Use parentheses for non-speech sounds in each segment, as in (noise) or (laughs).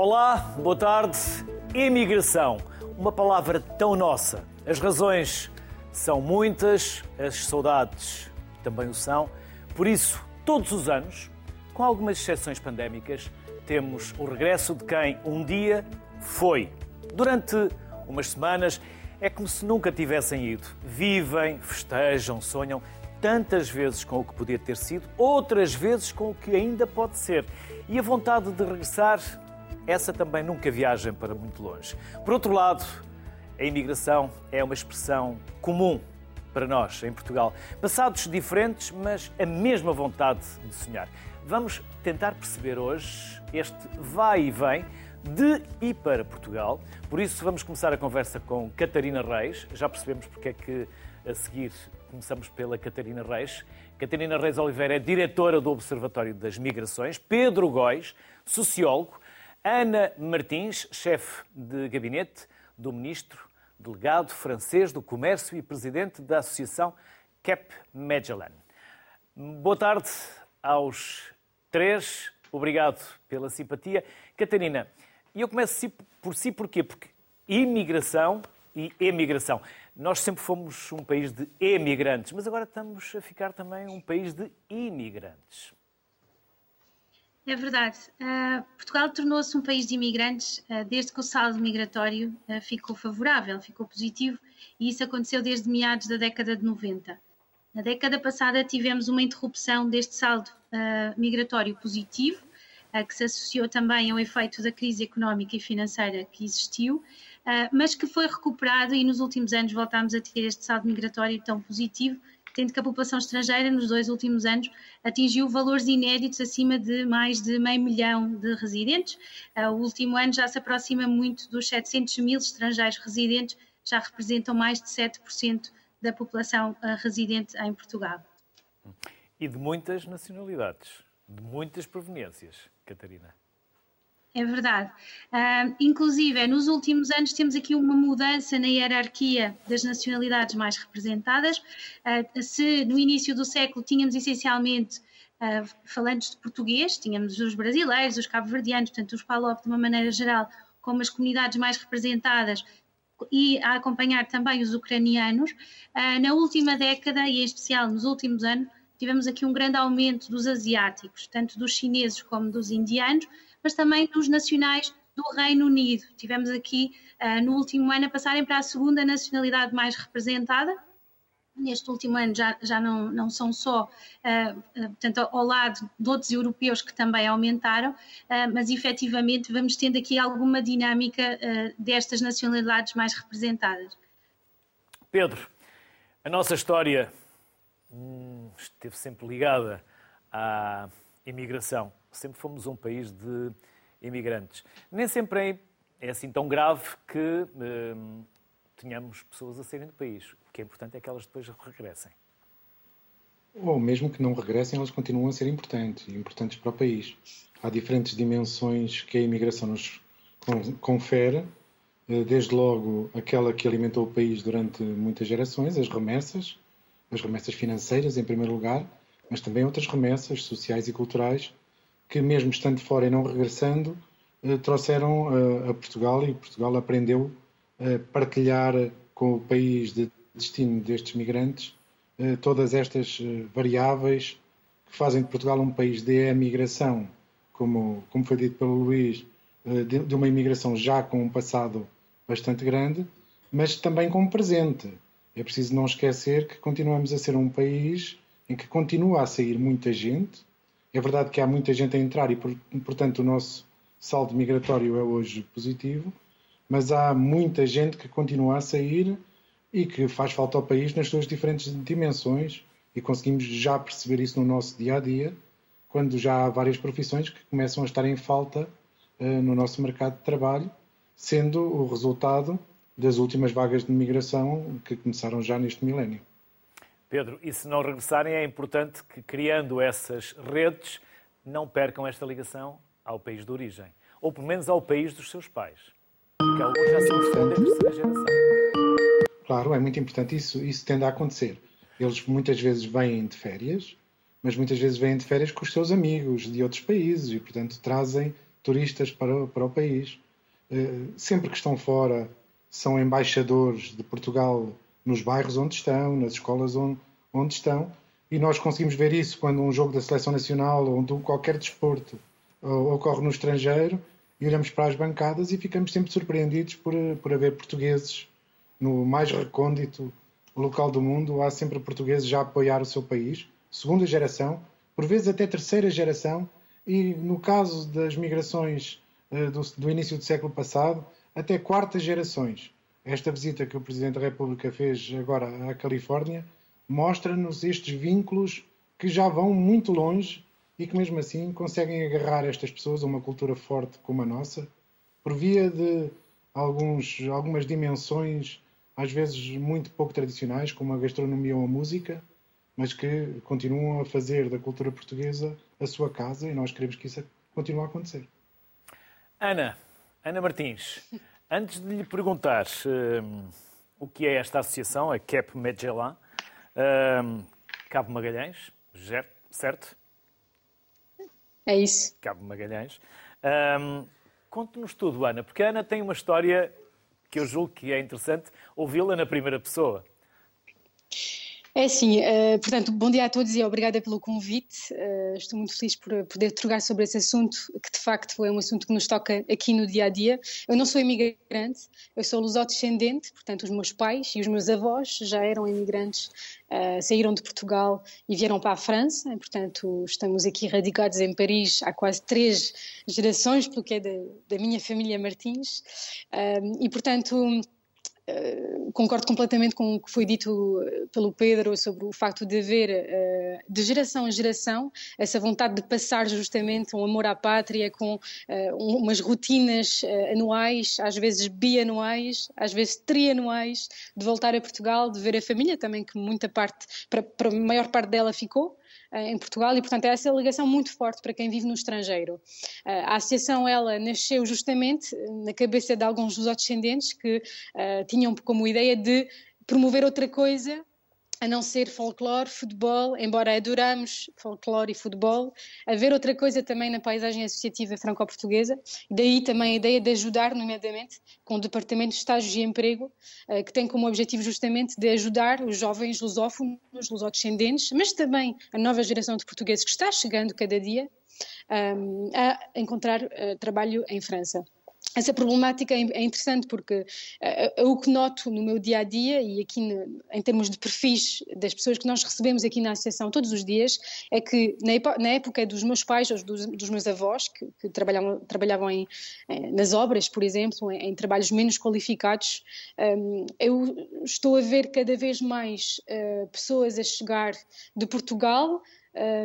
Olá, boa tarde. Imigração, uma palavra tão nossa. As razões são muitas, as saudades também o são. Por isso, todos os anos, com algumas exceções pandémicas, temos o regresso de quem um dia foi. Durante umas semanas, é como se nunca tivessem ido. Vivem, festejam, sonham tantas vezes com o que podia ter sido, outras vezes com o que ainda pode ser. E a vontade de regressar, essa também nunca viaja para muito longe. Por outro lado, a imigração é uma expressão comum para nós em Portugal. Passados diferentes, mas a mesma vontade de sonhar. Vamos tentar perceber hoje este vai e vem de e para Portugal. Por isso, vamos começar a conversa com Catarina Reis. Já percebemos porque é que a seguir começamos pela Catarina Reis. Catarina Reis Oliveira é diretora do Observatório das Migrações. Pedro Góis, sociólogo. Ana Martins, chefe de gabinete do ministro delegado francês do Comércio e presidente da Associação Cap Magellan. Boa tarde aos três. Obrigado pela simpatia. Catarina, eu começo por si porquê? Porque imigração e emigração. Nós sempre fomos um país de emigrantes, mas agora estamos a ficar também um país de imigrantes. É verdade. Uh, Portugal tornou-se um país de imigrantes uh, desde que o saldo migratório uh, ficou favorável, ficou positivo, e isso aconteceu desde meados da década de 90. Na década passada tivemos uma interrupção deste saldo migratório positivo, que se associou também ao efeito da crise económica e financeira que existiu, mas que foi recuperado e nos últimos anos voltámos a ter este saldo migratório tão positivo, tendo que a população estrangeira nos dois últimos anos atingiu valores inéditos acima de mais de meio milhão de residentes. Ah, o último ano já se aproxima muito dos 700 mil estrangeiros residentes, já representam mais de 7% da população ah, residente em Portugal. E de muitas nacionalidades, de muitas proveniências, Catarina. É verdade. Uh, inclusive, nos últimos anos temos aqui uma mudança na hierarquia das nacionalidades mais representadas. Uh, se no início do século tínhamos essencialmente uh, falantes de português, tínhamos os brasileiros, os cabo-verdianos, portanto os PALOP de uma maneira geral, como as comunidades mais representadas e a acompanhar também os ucranianos. na última década, e em especial nos últimos anos, tivemos aqui um grande aumento dos asiáticos, tanto dos chineses como dos indianos, mas também dos nacionais do Reino Unido. Tivemos aqui uh, no último ano a passarem para a segunda nacionalidade mais representada. Neste último ano já, já não, não são só, uh, portanto, ao lado de outros europeus que também aumentaram, uh, mas efetivamente vamos tendo aqui alguma dinâmica destas nacionalidades mais representadas. Pedro, a nossa história hum, esteve sempre ligada à imigração sempre fomos um país de imigrantes. Nem sempre é, é assim tão grave que hum, tenhamos pessoas a saírem do país. O que é importante é que elas depois regressem. Ou mesmo que não regressem, elas continuam a ser importantes, importantes para o país. Há diferentes dimensões que a imigração nos confere, eh, desde logo aquela que alimentou o país durante muitas gerações, as remessas, as remessas financeiras em primeiro lugar, mas também outras remessas sociais e culturais que, mesmo estando fora e não regressando, eh, trouxeram eh, a Portugal e Portugal aprendeu a partilhar com o país de destino destes migrantes eh, todas estas variáveis que fazem de Portugal um país de emigração, como, como foi dito pelo Luís, de, de uma imigração já com um passado bastante grande, mas também com um presente. É preciso não esquecer que continuamos a ser um país em que continua a sair muita gente, é verdade que há muita gente a entrar e, portanto, o nosso saldo migratório é hoje positivo, mas há muita gente que continua a sair e que faz falta ao país nas suas diferentes dimensões e conseguimos já perceber isso no nosso dia a dia, quando já há várias profissões que começam a estar em falta uh, no nosso mercado de trabalho, sendo o resultado das últimas vagas de migração que começaram já neste milénio. Pedro, e se não regressarem, é importante que, criando essas redes, não percam esta ligação ao país de origem. Ou pelo menos ao país dos seus pais. Porque alguns já são da terceira geração. Claro, é muito importante. Isso, isso tende a acontecer. Eles muitas vezes vêm de férias, mas muitas vezes vêm de férias com os seus amigos de outros países e, portanto, trazem turistas para, para o país. Eh, sempre que estão fora, são embaixadores de Portugal nos bairros onde estão, nas escolas onde, onde estão, e nós conseguimos ver isso quando um jogo da seleção nacional ou de qualquer desporto ocorre no estrangeiro e olhamos para as bancadas e ficamos sempre surpreendidos por, por haver portugueses no mais recôndito local do mundo. Há sempre portugueses a apoiar o seu país, segunda geração, por vezes até terceira geração, e no caso das migrações uh, do, do início do século passado, até quartas gerações. Esta visita que o Presidente da República fez agora à Califórnia mostra-nos estes vínculos que já vão muito longe e que mesmo assim conseguem agarrar estas pessoas a uma cultura forte como a nossa, por via de alguns, algumas dimensões, às vezes muito pouco tradicionais, como a gastronomia ou a música, mas que continuam a fazer da cultura portuguesa a sua casa e nós queremos que isso continue a acontecer. Ana, Ana Martins, antes de lhe perguntar um, o que é esta associação, a CAP Magellan, um, Cabo Magalhães, certo? É isso. Cabo Magalhães. Um, Conte-nos tudo, Ana, porque a Ana tem uma história que eu julgo que é interessante ouvi-la na primeira pessoa. É sim, uh, portanto, bom dia a todos e obrigada pelo convite. Uh, estou muito feliz por poder trocar sobre esse assunto, que de facto é um assunto que nos toca aqui no dia a dia. Eu não sou imigrante, eu sou lusodescendente, portanto, os meus pais e os meus avós já eram imigrantes, uh, saíram de Portugal e vieram para a França, portanto, estamos aqui radicados em Paris há quase três gerações, pelo que é da, da minha família Martins, e portanto eh, concordo completamente com o que foi dito eh, pelo Pedro sobre o facto de haver, uh, de geração em geração, essa vontade de passar justamente um amor à pátria com uh, umas rotinas anuais, às vezes bianuais, às vezes trianuais, de voltar a Portugal, de ver a família também, que muita parte, para, para a maior parte dela ficou. Eh, em Portugal e, portanto, é essa ligação muito forte para quem vive no estrangeiro. Eh, a associação, ela nasceu justamente na cabeça de alguns dos descendentes que tinham como ideia de promover outra coisa a não ser folclore, futebol, embora adoramos folclore e futebol, haver outra coisa também na paisagem associativa franco-portuguesa, daí também a ideia de ajudar, nomeadamente, com o Departamento de Estágios e Emprego, eh, que tem como objetivo justamente de ajudar os jovens lusófonos, lusodescendentes, mas também a nova geração de portugueses que está chegando cada dia, ehm, a encontrar eh, trabalho em França essa problemática é, é interessante porque uh, o que noto no meu dia a dia e aqui no, em termos de perfis das pessoas que nós recebemos aqui na associação todos os dias é que na, na época dos meus pais ou dos, dos meus avós que, que trabalhavam, trabalhavam em, em, nas obras, por exemplo, em, em trabalhos menos qualificados, um, eu estou a ver cada vez mais uh, pessoas a chegar de Portugal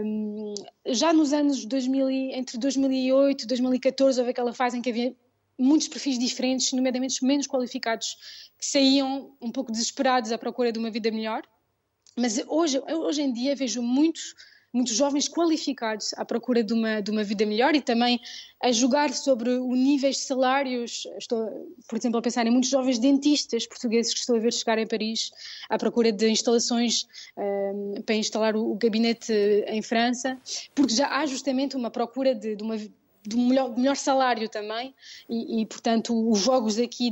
um, já nos anos 2000, entre 2008 e 2014 houve aquela fase em que havia muitos perfis diferentes, nomeadamente menos qualificados, que saíam um pouco desesperados à procura de uma vida melhor. Mas hoje, hoje em dia vejo muitos, muitos jovens qualificados à procura de uma, de uma vida melhor e também a julgar sobre o níveis de salários. Estou, por exemplo, a pensar em muitos jovens dentistas portugueses que estou a ver chegar em Paris à procura de instalações um, para instalar o, o, gabinete em França, porque já há justamente uma procura de, de uma do melhor, melhor salário também e, e, portanto os jogos aqui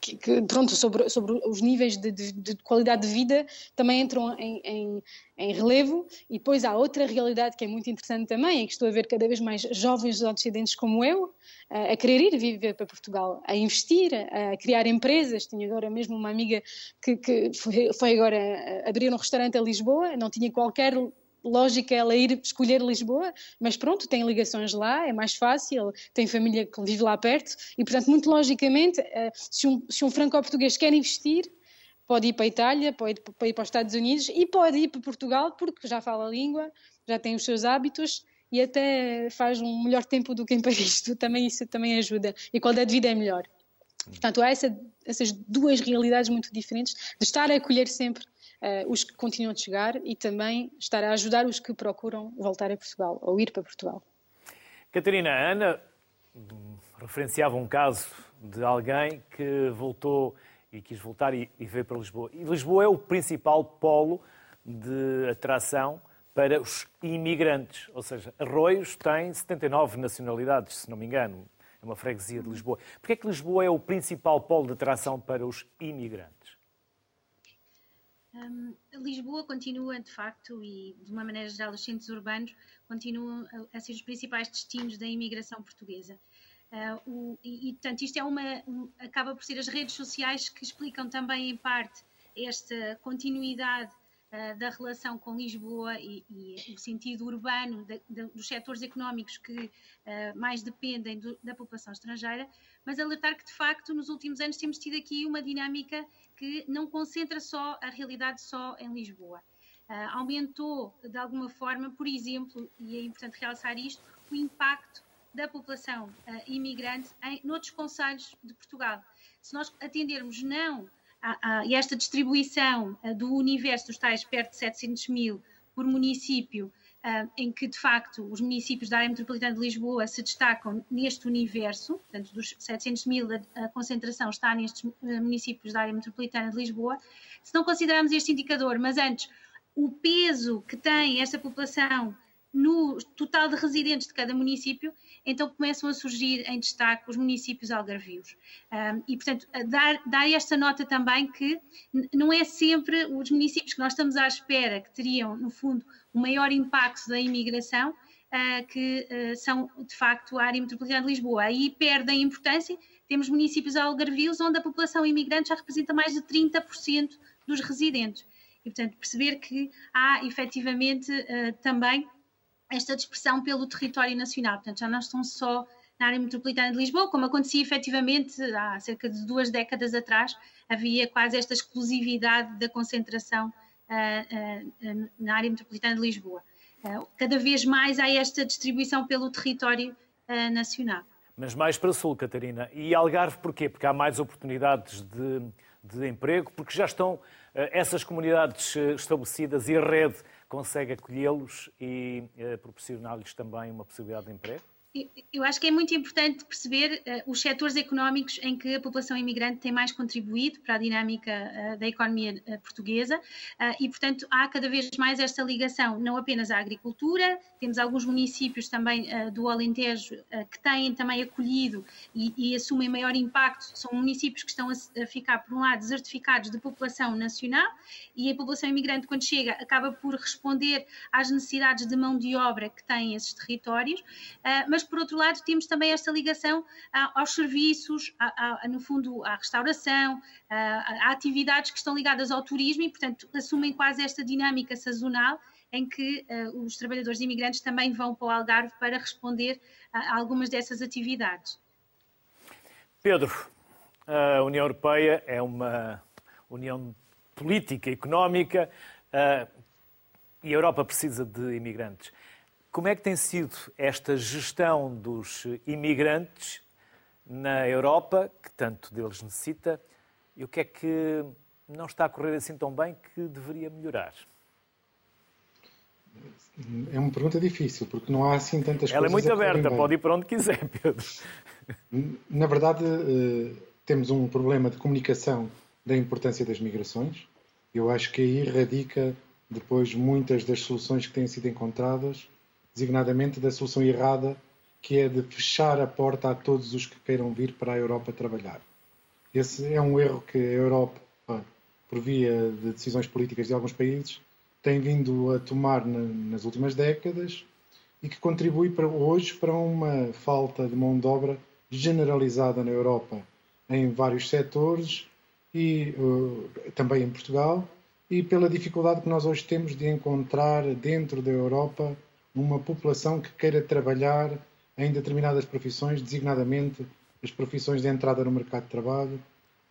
que, que, pronto, sobre, sobre os níveis de, de, de, qualidade de vida também entram em, em, em, relevo. E depois há outra realidade que é muito interessante também, é que estou a ver cada vez mais jovens descendentes como eu a querer ir viver para Portugal, a investir, a criar empresas. Tinha agora mesmo uma amiga que, que foi, foi agora abrir um restaurante a Lisboa, não tinha qualquer lógica ela ir escolher Lisboa, mas pronto, tem ligações lá, é mais fácil, tem família que vive lá perto e, portanto, muito logicamente, eh, se um, se um franco-português quer investir, pode ir para a Itália, pode ir para, os Estados Unidos e pode ir para Portugal porque já fala a língua, já tem os seus hábitos e até faz um melhor tempo do que em Paris. (laughs) Também isso também ajuda e qualidade de vida é melhor. Portanto, há essa, essas duas realidades muito diferentes de estar a acolher sempre uh, os que continuam a chegar e também estar a ajudar os que procuram voltar a Portugal ou ir para Portugal. Catarina, a Ana referenciava um caso de alguém que voltou e quis voltar e, e veio para Lisboa. E Lisboa é o principal polo de atração para os imigrantes. Ou seja, Arroios tem 79 nacionalidades, se não me engano. É uma freguesia de Lisboa. Porquê é que Lisboa é o principal polo de atração para os imigrantes? Um, Lisboa continua, de facto, e de uma maneira geral, os centros urbanos continuam a, a ser os principais destinos da imigração portuguesa. Uh, o, e, e, portanto, isto é uma, um, acaba por ser as redes sociais que explicam também, em parte, esta continuidade uh, da relação com Lisboa e, e o sentido urbano de, de, dos setores económicos que uh, mais dependem do, da população estrangeira, mas alertar que, de facto, nos últimos anos temos tido aqui uma dinâmica que não concentra só a realidade só em Lisboa. aumentou, de alguma forma, por exemplo, e é importante realçar isto, o impacto da população uh, imigrante em noutros conselhos de Portugal. Se nós atendermos não a, a esta distribuição uh, do universo dos tais perto de 700 mil por município, uh, em que de facto os municípios da área metropolitana de Lisboa se destacam neste universo, portanto dos 700 mil a, concentração está nestes municípios da área metropolitana de Lisboa, se não considerarmos este indicador, mas antes o peso que tem esta população no total de residentes de cada município, então começam a surgir em destaque os municípios algarvios. Um, e, portanto, dar, dar esta nota também que não é sempre os municípios que nós estamos à espera que teriam, no fundo, o maior impacto da imigração, uh, que uh, são, de facto, a área metropolitana de Lisboa. Aí perdem importância. Temos municípios algarvios onde a população imigrante já representa mais de 30% dos residentes. E, portanto, perceber que há efetivamente uh, também esta dispersão pelo território nacional. Portanto, já não estão só na área metropolitana de Lisboa, como acontecia efetivamente há cerca de duas décadas atrás, havia quase esta exclusividade da concentração uh, uh, na área metropolitana de Lisboa. Uh, cada vez mais há esta distribuição pelo território nacional. Mas mais para sul, Catarina. E Algarve porquê? Porque há mais oportunidades de, de emprego, porque já estão essas comunidades estabelecidas e a rede consegue acolhê-los e uh, proporcionar-lhes também uma possibilidade de emprego? Eu acho que é muito importante perceber uh, os setores económicos em que a população imigrante tem mais contribuído para a dinâmica uh, da economia uh, portuguesa e, portanto, há cada vez mais esta ligação, não apenas à agricultura, temos alguns municípios também do Alentejo que têm também acolhido e, e, assumem maior impacto, são municípios que estão a, a, ficar, por um lado, desertificados de população nacional e a população imigrante, quando chega, acaba por responder às necessidades de mão de obra que têm esses territórios, mas mas por outro lado temos também esta ligação aos serviços, a, a, no fundo à restauração, a, a, atividades que estão ligadas ao turismo e, portanto, assumem quase esta dinâmica sazonal em que uh, os trabalhadores imigrantes também vão para o Algarve para responder a, algumas dessas atividades. Pedro, a União Europeia é uma união política, económica, uh, e a Europa precisa de imigrantes. Como é que tem sido esta gestão dos imigrantes na Europa, que tanto deles necessita, e o que é que não está a correr assim tão bem que deveria melhorar? É uma pergunta difícil, porque não há assim tantas Ela coisas. Ela é muito aberta, pode ir para onde quiser, Pedro. Na verdade, eh, temos um problema de comunicação da importância das migrações. Eu acho que aí radica depois muitas das soluções que têm sido encontradas designadamente da solução errada, que é de fechar a porta a todos os que queiram vir para a Europa trabalhar. Esse é um erro que a Europa, por via de decisões políticas de alguns países, tem vindo a tomar nas últimas décadas e que contribui para hoje para uma falta de mão de obra generalizada na Europa em vários setores e uh, também em Portugal e pela dificuldade que nós hoje temos de encontrar dentro da Europa uma população que queira trabalhar em determinadas profissões, designadamente as profissões de entrada no mercado de trabalho,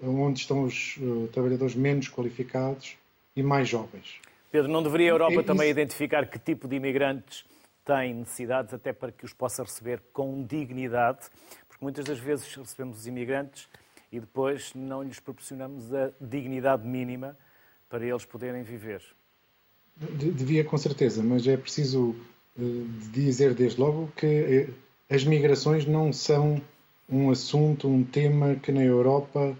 onde estão os uh, trabalhadores menos qualificados e mais jovens. Pedro, não deveria a Europa é, também identificar que tipo de imigrantes tem necessidades, até para que os possa receber com dignidade? Porque muitas das vezes recebemos os imigrantes e depois não lhes proporcionamos a dignidade mínima para eles poderem viver. Devia, com certeza, mas é preciso dizer desde logo que eh, as migrações não são um assunto, um tema que na Europa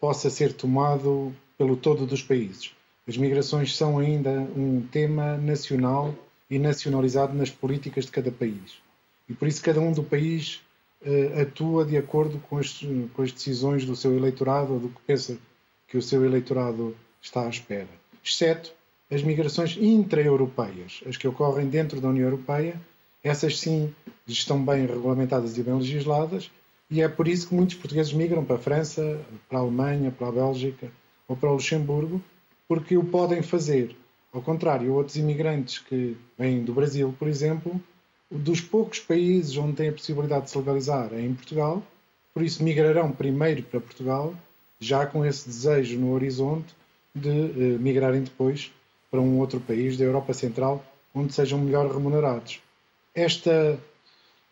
possa ser tomado pelo todo dos países. As migrações são ainda um tema nacional e nacionalizado nas políticas de cada país. E por isso cada um do país uh, atua de acordo com as, com as decisões do seu eleitorado ou do que pensa que o seu eleitorado está à espera. Exceto as migrações intra-europeias, as que ocorrem dentro da União Europeia, essas sim estão bem regulamentadas e bem legisladas, e é por isso que muitos portugueses migram para a França, para a Alemanha, para a Bélgica ou para o Luxemburgo, porque o podem fazer. Ao contrário, outros imigrantes que vêm do Brasil, por exemplo, dos poucos países onde têm a possibilidade de se legalizar é em Portugal, por isso migrarão primeiro para Portugal, já com esse desejo no horizonte de eh, migrarem depois para um outro país da Europa Central onde sejam melhor remunerados. Esta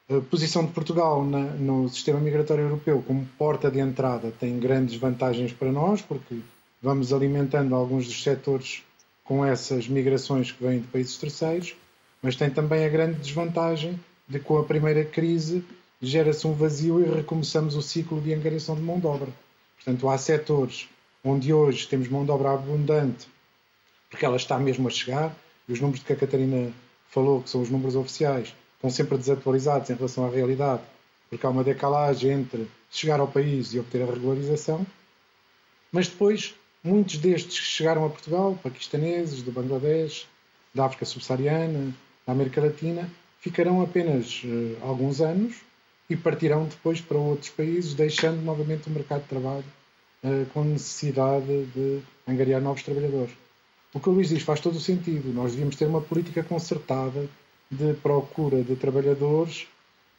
eh, posição de Portugal na, no sistema migratório europeu como porta de entrada tem grandes vantagens para nós, porque vamos alimentando alguns dos setores com essas migrações que vêm de países terceiros, mas tem também a grande desvantagem de com a primeira crise gera-se um vazio e recomeçamos o ciclo de angariação de mão de obra. Portanto, há setores onde hoje temos mão de obra abundante, porque ela está mesmo a chegar, e os números de que a Catarina falou, que são os números oficiais, estão sempre desatualizados em relação à realidade, porque há uma decalagem entre chegar ao país e obter a regularização. Mas depois Muitos destes chegaram a Portugal, paquistaneses, do Bangladesh, da África subsaariana, da América Latina, ficarão apenas uh, alguns anos e partirão depois para outros países, deixando novamente o mercado de trabalho uh, com necessidade de angariar novos trabalhadores. O que o Luís diz faz todo o sentido. Nós devíamos ter uma política concertada de procura de trabalhadores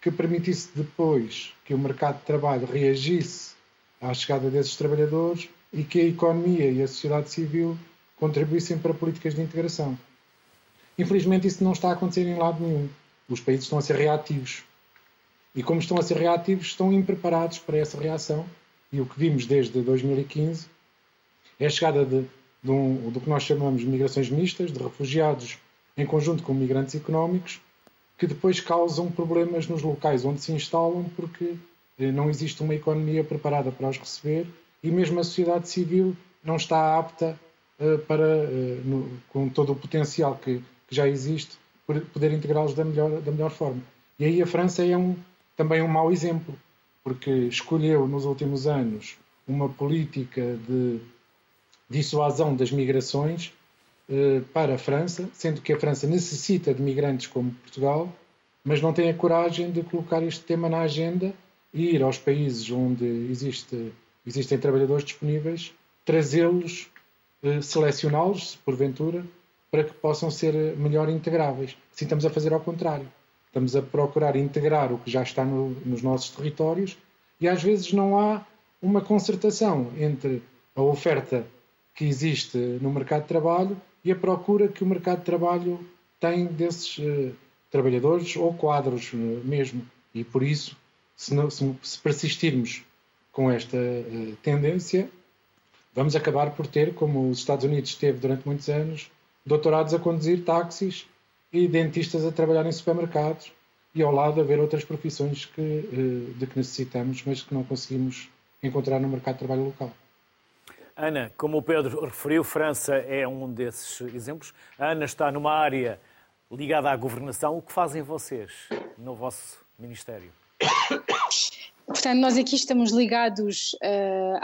que permitisse depois que o mercado de trabalho reagisse à chegada desses trabalhadores e que a economia e a sociedade civil contribuíssem para políticas de integração. Infelizmente, isso não está a acontecer em lado nenhum. Os países estão a ser reativos. E como estão a ser reativos, estão impreparados para essa reação. E o que vimos desde 2015 é a chegada de, de um, do que nós chamamos de migrações mistas, de refugiados em conjunto com migrantes económicos, que depois causam problemas nos locais onde se instalam porque eh, não existe uma economia preparada para os receber e mesmo a sociedade civil não está apta uh, para, no, com todo o potencial que, que já existe, poder integrá-los da melhor, da melhor forma. E aí a França é um, também um mau exemplo, porque escolheu nos últimos anos uma política de dissuasão das migrações uh, para a França, sendo que a França necessita de migrantes como Portugal, mas não tem a coragem de colocar este tema na agenda e ir aos países onde existe existem trabalhadores disponíveis, trazê-los, eh, selecioná-los, porventura, para que possam ser eh, melhor integráveis. Assim estamos a fazer ao contrário. Estamos a procurar integrar o que já está no, nos nossos territórios e às vezes não há uma concertação entre a oferta que existe no mercado de trabalho e a procura que o mercado de trabalho tem desses uh, trabalhadores ou quadros uh, mesmo. E por isso, se, não, se, persistirmos com esta uh, tendência, vamos acabar por ter, como os Estados Unidos teve durante muitos anos, doutorados a conduzir táxis e dentistas a trabalhar em supermercados e ao lado haver outras profissões que, de que necessitamos, mas que não conseguimos encontrar no mercado de trabalho local. Ana, como o Pedro referiu, França é um desses exemplos. A Ana está numa área ligada à governação. O que fazem vocês no vosso Ministério? Portanto, nós aqui estamos ligados uh,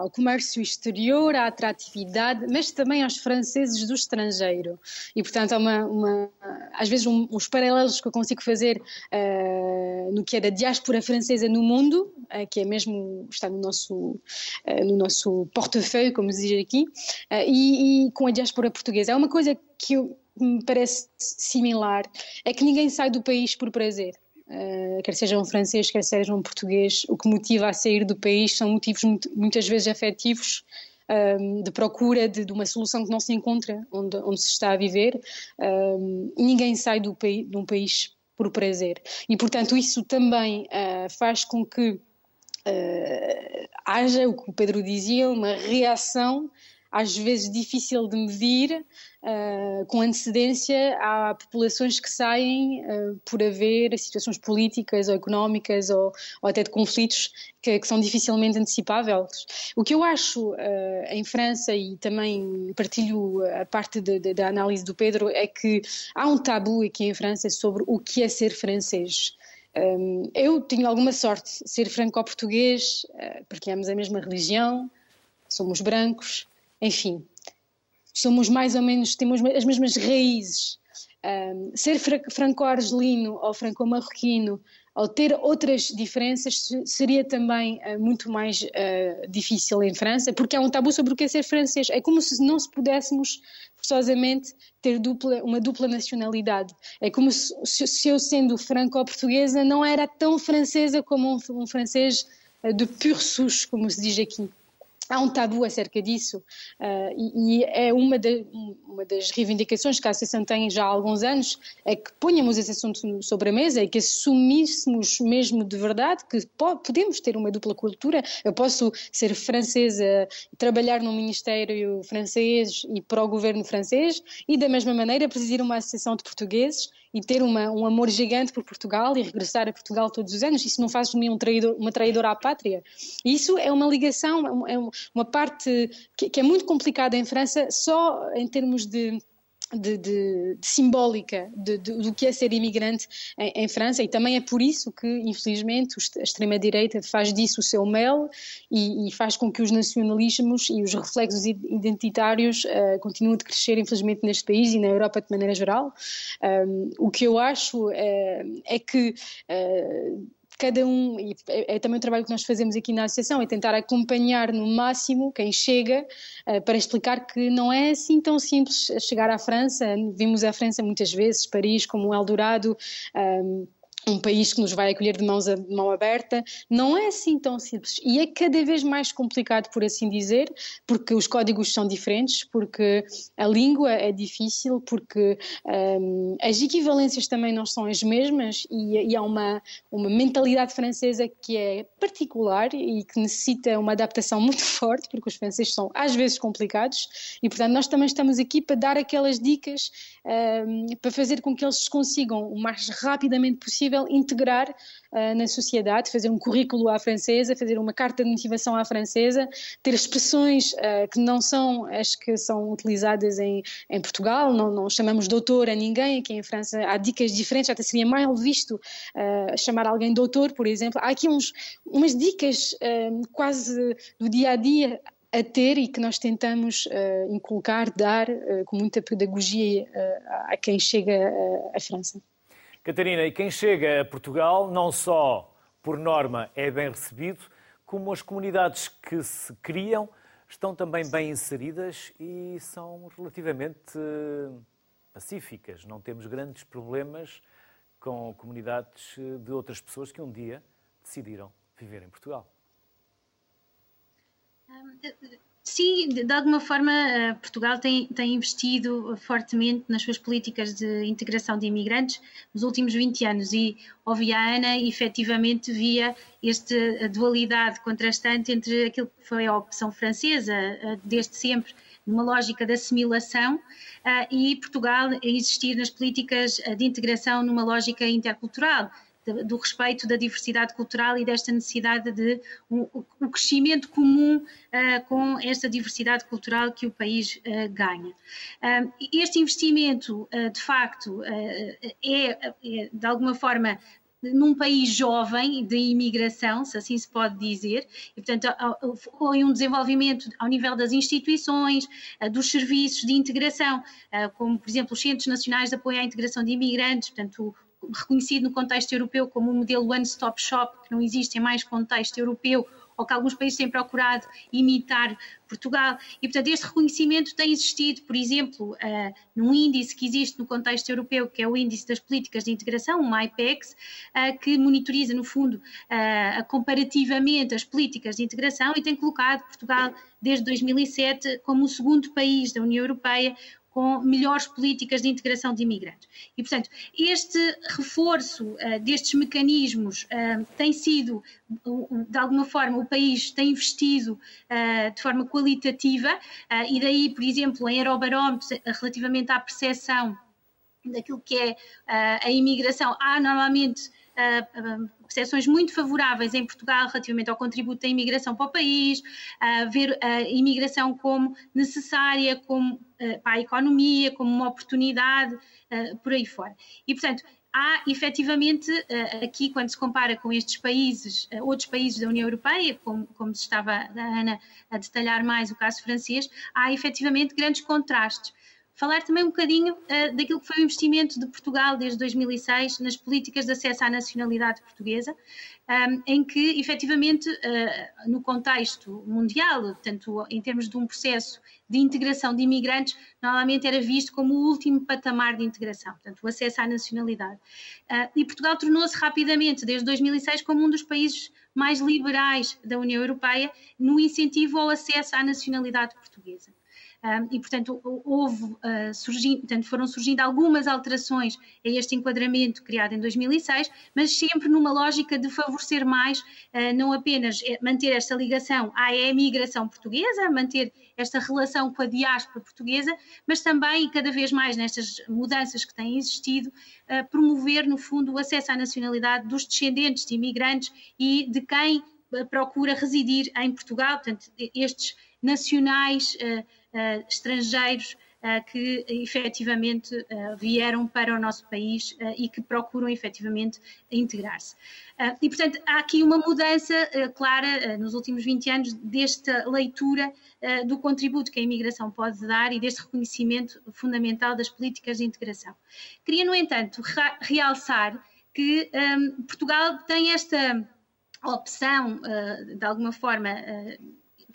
ao comércio exterior, à atratividade, mas também aos franceses do estrangeiro. E, portanto, há uma, uma às vezes um, uns paralelos que eu consigo fazer uh, no que é da diáspora francesa no mundo, uh, que é mesmo, está no nosso, no nosso portefeuille, como diz aqui, e, e, com a diáspora portuguesa. É uma coisa que eu, me parece similar, é que ninguém sai do país por prazer. Uh, quer seja um francês, quer seja um português, o que motiva a sair do país são motivos muitas vezes afetivos, um, de procura de, de, uma solução que não se encontra onde, onde se está a viver, um, e ninguém sai do país, de um país por prazer. E, portanto, isso também uh, faz com que uh, haja, o que o Pedro dizia, uma reação às vezes difícil de medir uh, com antecedência a populações que saem uh, por haver situações políticas ou económicas ou, ou até de conflitos que, que, são dificilmente antecipáveis. O que eu acho uh, em França, e também partilho a parte da análise do Pedro, é que há um tabu aqui em França sobre o que é ser francês. Eu tenho alguma sorte ser franco-português, uh, partilhamos a mesma religião, somos brancos, enfim, somos mais ou menos, temos as mesmas raízes. Um, ser franco-argelino ou franco-marroquino ou ter outras diferenças seria também uh, muito mais uh, difícil em França, porque há um tabu sobre o que é ser francês. É como se não se pudéssemos forçosamente ter dupla, uma dupla nacionalidade. É como se, se eu sendo franco-portuguesa não era tão francesa como um, um francês uh, de pur souche, como se diz aqui há um tabu acerca disso uh, e, e, é uma, de, uma, das reivindicações que a Associação tem já há alguns anos é que ponhamos esse assunto sobre a mesa e que assumíssemos mesmo de verdade que po podemos ter uma dupla cultura. Eu posso ser francesa, trabalhar num ministério francês e para o governo francês e da mesma maneira presidir uma associação de portugueses e ter uma, um amor gigante por Portugal e regressar a Portugal todos os anos, isso não faz de mim um traidor, uma traidora à pátria. Isso é uma ligação, é uma parte que, que é muito complicada em França, só em termos de de, de, de simbólica de, do que é ser imigrante em, em, França e também é por isso que, infelizmente, a extrema-direita faz disso o seu mel e, e, faz com que os nacionalismos e os reflexos identitários uh, continuem a crescer, infelizmente, neste país e na Europa de maneira geral. Um, o que eu acho uh, é que uh, cada um, e é, é, também o trabalho que nós fazemos aqui na associação, é tentar acompanhar no máximo quem chega uh, para explicar que não é assim tão simples chegar à França. Vimos a França muitas vezes, Paris como um Eldorado. Um, um país que nos vai acolher de, mãos a, de mão aberta, não é assim tão simples. E é cada vez mais complicado, por assim dizer, porque os códigos são diferentes, porque a língua é difícil, porque um, as equivalências também não são as mesmas e, e, há uma, uma mentalidade francesa que é particular e que necessita uma adaptação muito (laughs) forte, porque os franceses são às vezes complicados e, portanto, nós também estamos aqui para dar aquelas dicas um, para fazer com que eles consigam o mais rapidamente possível possível integrar uh, na sociedade, fazer um currículo à francesa, fazer uma carta de motivação à francesa, ter expressões uh, que não são as que são utilizadas em, em Portugal, não, não, chamamos doutor a ninguém, aqui em França há dicas diferentes, até seria mal visto uh, chamar alguém doutor, por exemplo. Há aqui uns, umas dicas quase do dia a dia a ter e que nós tentamos uh, inculcar, dar uh, com muita pedagogia uh, a quem chega à França. Catarina, e quem chega a Portugal não só por norma é bem recebido, como as comunidades que se criam estão também bem inseridas e são relativamente eh, pacíficas. Não temos grandes problemas com comunidades eh, de outras pessoas que um dia decidiram viver em Portugal. Sim, de, alguma forma eh, Portugal tem, tem investido fortemente nas suas políticas de integração de imigrantes nos últimos 20 anos e ouvia a Ana efetivamente via esta dualidade contrastante entre aquilo que foi a opção francesa desde sempre numa lógica de assimilação eh, e Portugal existir nas políticas de integração numa lógica intercultural do respeito da diversidade cultural e desta necessidade de um, um crescimento comum uh, com esta diversidade cultural que o país uh, ganha. Uh, este investimento, de facto, é, é, de alguma forma, num país jovem de imigração, se assim se pode dizer, e portanto foi um desenvolvimento ao nível das instituições, dos serviços de integração, como por exemplo os Centros Nacionais de Apoio à Integração de Imigrantes, portanto reconhecido no contexto europeu como um modelo one-stop shop, que não existe em mais contexto europeu, ou que alguns países têm procurado imitar Portugal. E, portanto, este reconhecimento tem existido, por exemplo, uh, num índice que existe no contexto europeu, que é o Índice das Políticas de Integração, o MyPEX, uh, que monitoriza, no fundo, uh, comparativamente as políticas de integração e tem colocado Portugal, desde 2007, como o segundo país da União Europeia com melhores políticas de integração de imigrantes. E, portanto, este reforço uh, destes mecanismos uh, tem sido, de alguma forma, o país tem investido uh, de forma qualitativa, e daí, por exemplo, em Eurobarómetro, relativamente à percepção daquilo que é a imigração, há normalmente percepções muito favoráveis em Portugal relativamente ao contributo da imigração para o país, a ver a imigração como necessária como, eh, para a economia, como uma oportunidade, eh, por aí fora. E, portanto, há efetivamente eh, aqui, quando se compara com estes países, outros países da União Europeia, como, como estava a Ana a detalhar mais o caso francês, há efetivamente grandes contrastes falar também um bocadinho uh, daquilo que foi o investimento de Portugal desde 2006 nas políticas de acesso à nacionalidade portuguesa, um, ehm, em que, efetivamente, uh, no contexto mundial, tanto em termos de um processo de integração de imigrantes, normalmente era visto como o último patamar de integração, portanto, o acesso à nacionalidade. Uh, e Portugal tornou-se rapidamente, desde 2006, como um dos países mais liberais da União Europeia no incentivo ao acesso à nacionalidade portuguesa e, portanto, houve, uh, surgindo, portanto, foram surgindo algumas alterações a este enquadramento criado em 2006, mas sempre numa lógica de favorecer mais, uh, não apenas eh, manter esta ligação à emigração portuguesa, manter esta relação com a diáspora portuguesa, mas também, cada vez mais nestas mudanças que têm existido, uh, promover, no fundo, o acesso à nacionalidade dos descendentes de imigrantes e de quem procura residir em Portugal, portanto, estes nacionais estrangeiros uh, que efetivamente vieram para o nosso país e que procuram efetivamente integrar-se. e, portanto, há aqui uma mudança clara nos últimos 20 anos desta leitura do contributo que a imigração pode dar e deste reconhecimento fundamental das políticas de integração. Queria, no entanto, realçar que um, Portugal tem esta opção, de alguma forma,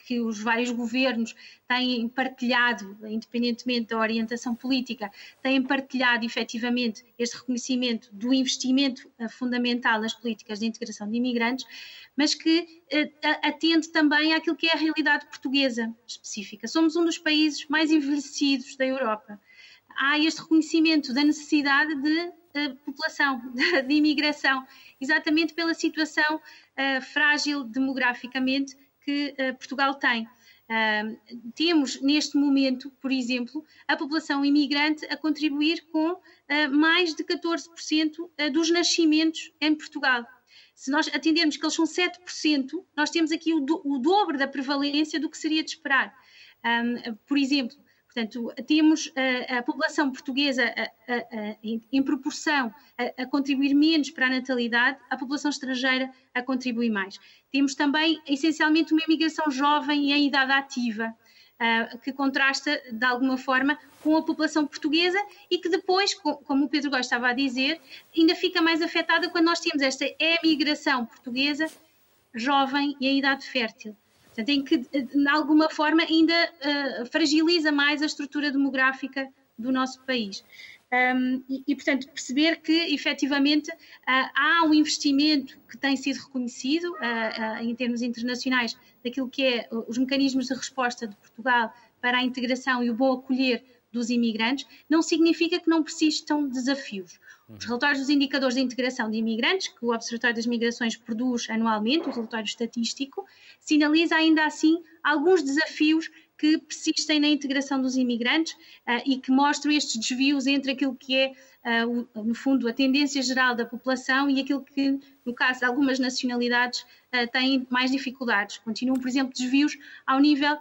que os vários governos têm partilhado, independentemente da orientação política, têm partilhado efetivamente este reconhecimento do investimento eh, fundamental nas políticas de integração de imigrantes, mas que eh, atende também àquilo que é a realidade portuguesa específica. Somos um dos países mais envelhecidos da Europa. Há este reconhecimento da necessidade de uh, população, (laughs) de, imigração, exatamente pela situação frágil demograficamente que uh, Portugal tem. Uh, temos neste momento, por exemplo, a população imigrante a contribuir com uh, mais de 14% dos nascimentos em Portugal. Se nós atendermos que eles são 7%, nós temos aqui o, do, o dobro da prevalência do que seria de esperar. Um, por exemplo, Portanto, temos a, a população portuguesa a, a, em proporção a, contribuir menos para a natalidade, a população estrangeira a contribuir mais. Temos também, essencialmente, uma imigração jovem e em idade ativa, que contrasta, de alguma forma, com a população portuguesa e que depois, como o Pedro Góes estava a dizer, ainda fica mais afetada quando nós temos esta emigração portuguesa jovem e em idade fértil. Portanto, em que, de alguma forma, ainda uh, fragiliza mais a estrutura demográfica do nosso país. Um, e, e, portanto, perceber que efetivamente uh, há um investimento que tem sido reconhecido uh, em termos internacionais daquilo que é os mecanismos de resposta de Portugal para a integração e o bom acolher dos imigrantes, não significa que não persistam desafios. Os relatórios dos indicadores de integração de imigrantes, que o Observatório das Migrações produz anualmente, o relatório estatístico, sinaliza ainda assim alguns desafios que persistem na integração dos imigrantes uh, e que mostram estes desvios entre aquilo que é, uh, o, no fundo, a tendência geral da população e aquilo que, no caso de algumas nacionalidades, uh, têm mais dificuldades. Continuam, por exemplo, desvios ao nível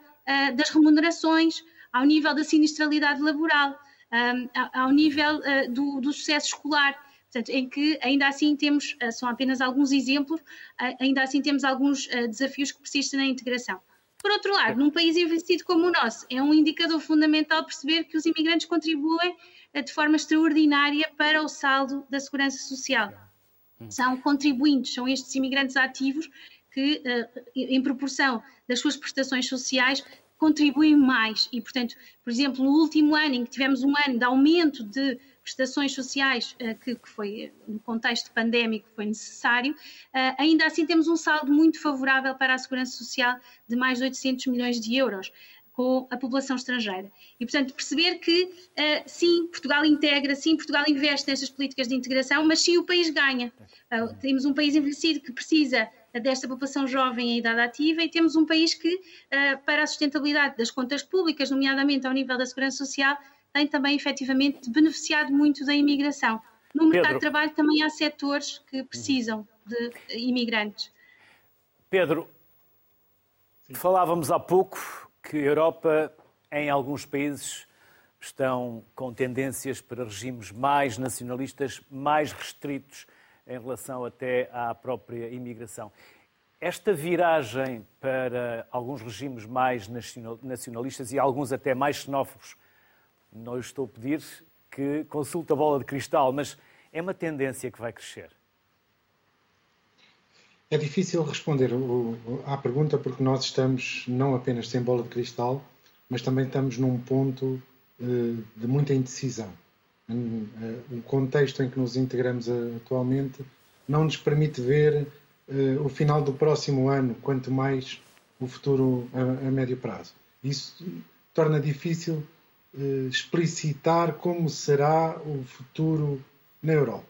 das remunerações, ao nível da sinistralidade laboral um, ao nível uh, do, do, sucesso escolar. Portanto, em que ainda assim temos, uh, são apenas alguns exemplos, uh, ainda assim temos alguns desafios que persistem na integração. Por outro lado, num país envelhecido como o nosso, é um indicador fundamental perceber que os imigrantes contribuem de forma extraordinária para o saldo da segurança social. São contribuintes, são estes imigrantes ativos que, em proporção das suas prestações sociais, contribuem mais e, portanto, por exemplo, no último ano em que tivemos um ano de aumento de prestações sociais, eh, que, que foi no contexto pandémico foi necessário, eh, ainda assim temos um saldo muito favorável para a segurança social de mais de 800 milhões de euros com a população estrangeira. E, portanto, perceber que, sim, Portugal integra, sim, Portugal investe nestas políticas de integração, mas sim o país ganha. Uh, temos um país envelhecido que precisa desta população jovem em idade ativa e temos um país que, uh, para a sustentabilidade das contas públicas, nomeadamente ao nível da segurança social, tem também efetivamente beneficiado muito da imigração. No mercado Pedro. de trabalho também há setores que precisam de imigrantes. Pedro, falávamos há pouco que a Europa, em alguns países, estão com tendências para regimes mais nacionalistas, mais restritos em relação até à própria imigração. Esta viragem para alguns regimes mais nacionalistas e alguns até mais xenófobos, não estou a pedir que consulte a bola de cristal, mas é uma tendência que vai crescer. É difícil responder à pergunta porque nós estamos não apenas sem bola de cristal, mas também estamos num ponto eh, de muita indecisão. Eh, o contexto em que nos integramos atualmente não nos permite ver eh, o final do próximo ano, quanto mais o futuro a, médio prazo. Isso torna difícil explicitar como será o futuro na Europa.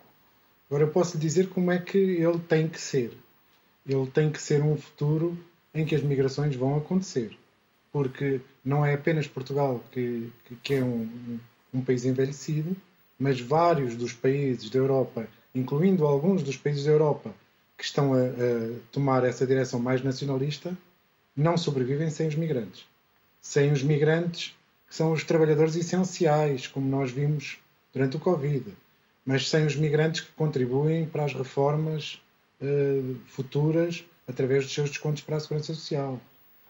Agora eu posso lhe dizer como é que ele tem que ser ele tem que ser um futuro em que as migrações vão acontecer. Porque não é apenas Portugal que, que é um, um país envelhecido, mas vários dos países da Europa, incluindo alguns dos países da Europa que estão a, a tomar essa direção mais nacionalista, não sobrevivem sem os migrantes. Sem os migrantes, que são os trabalhadores essenciais, como nós vimos durante o Covid, mas sem os migrantes que contribuem para as reformas uh, futuras através dos seus descontos para a Segurança Social.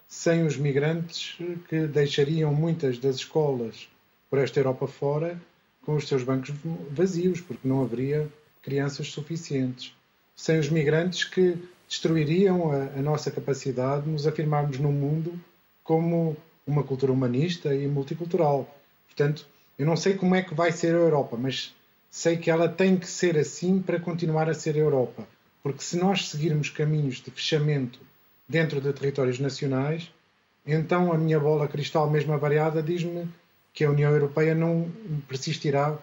Sem os migrantes que deixariam muitas das escolas por esta Europa fora com os seus bancos vazios, porque não haveria crianças suficientes. Sem os migrantes que destruiriam a, a nossa capacidade de nos afirmarmos no mundo como uma cultura humanista e multicultural. Portanto, eu não sei como é que vai ser a Europa, mas sei que ela tem que ser assim para continuar a ser a Europa. Porque se nós seguirmos caminhos de fechamento dentro de territórios nacionais, então a minha bola cristal, mesmo avariada, diz-me que a União Europeia não persistirá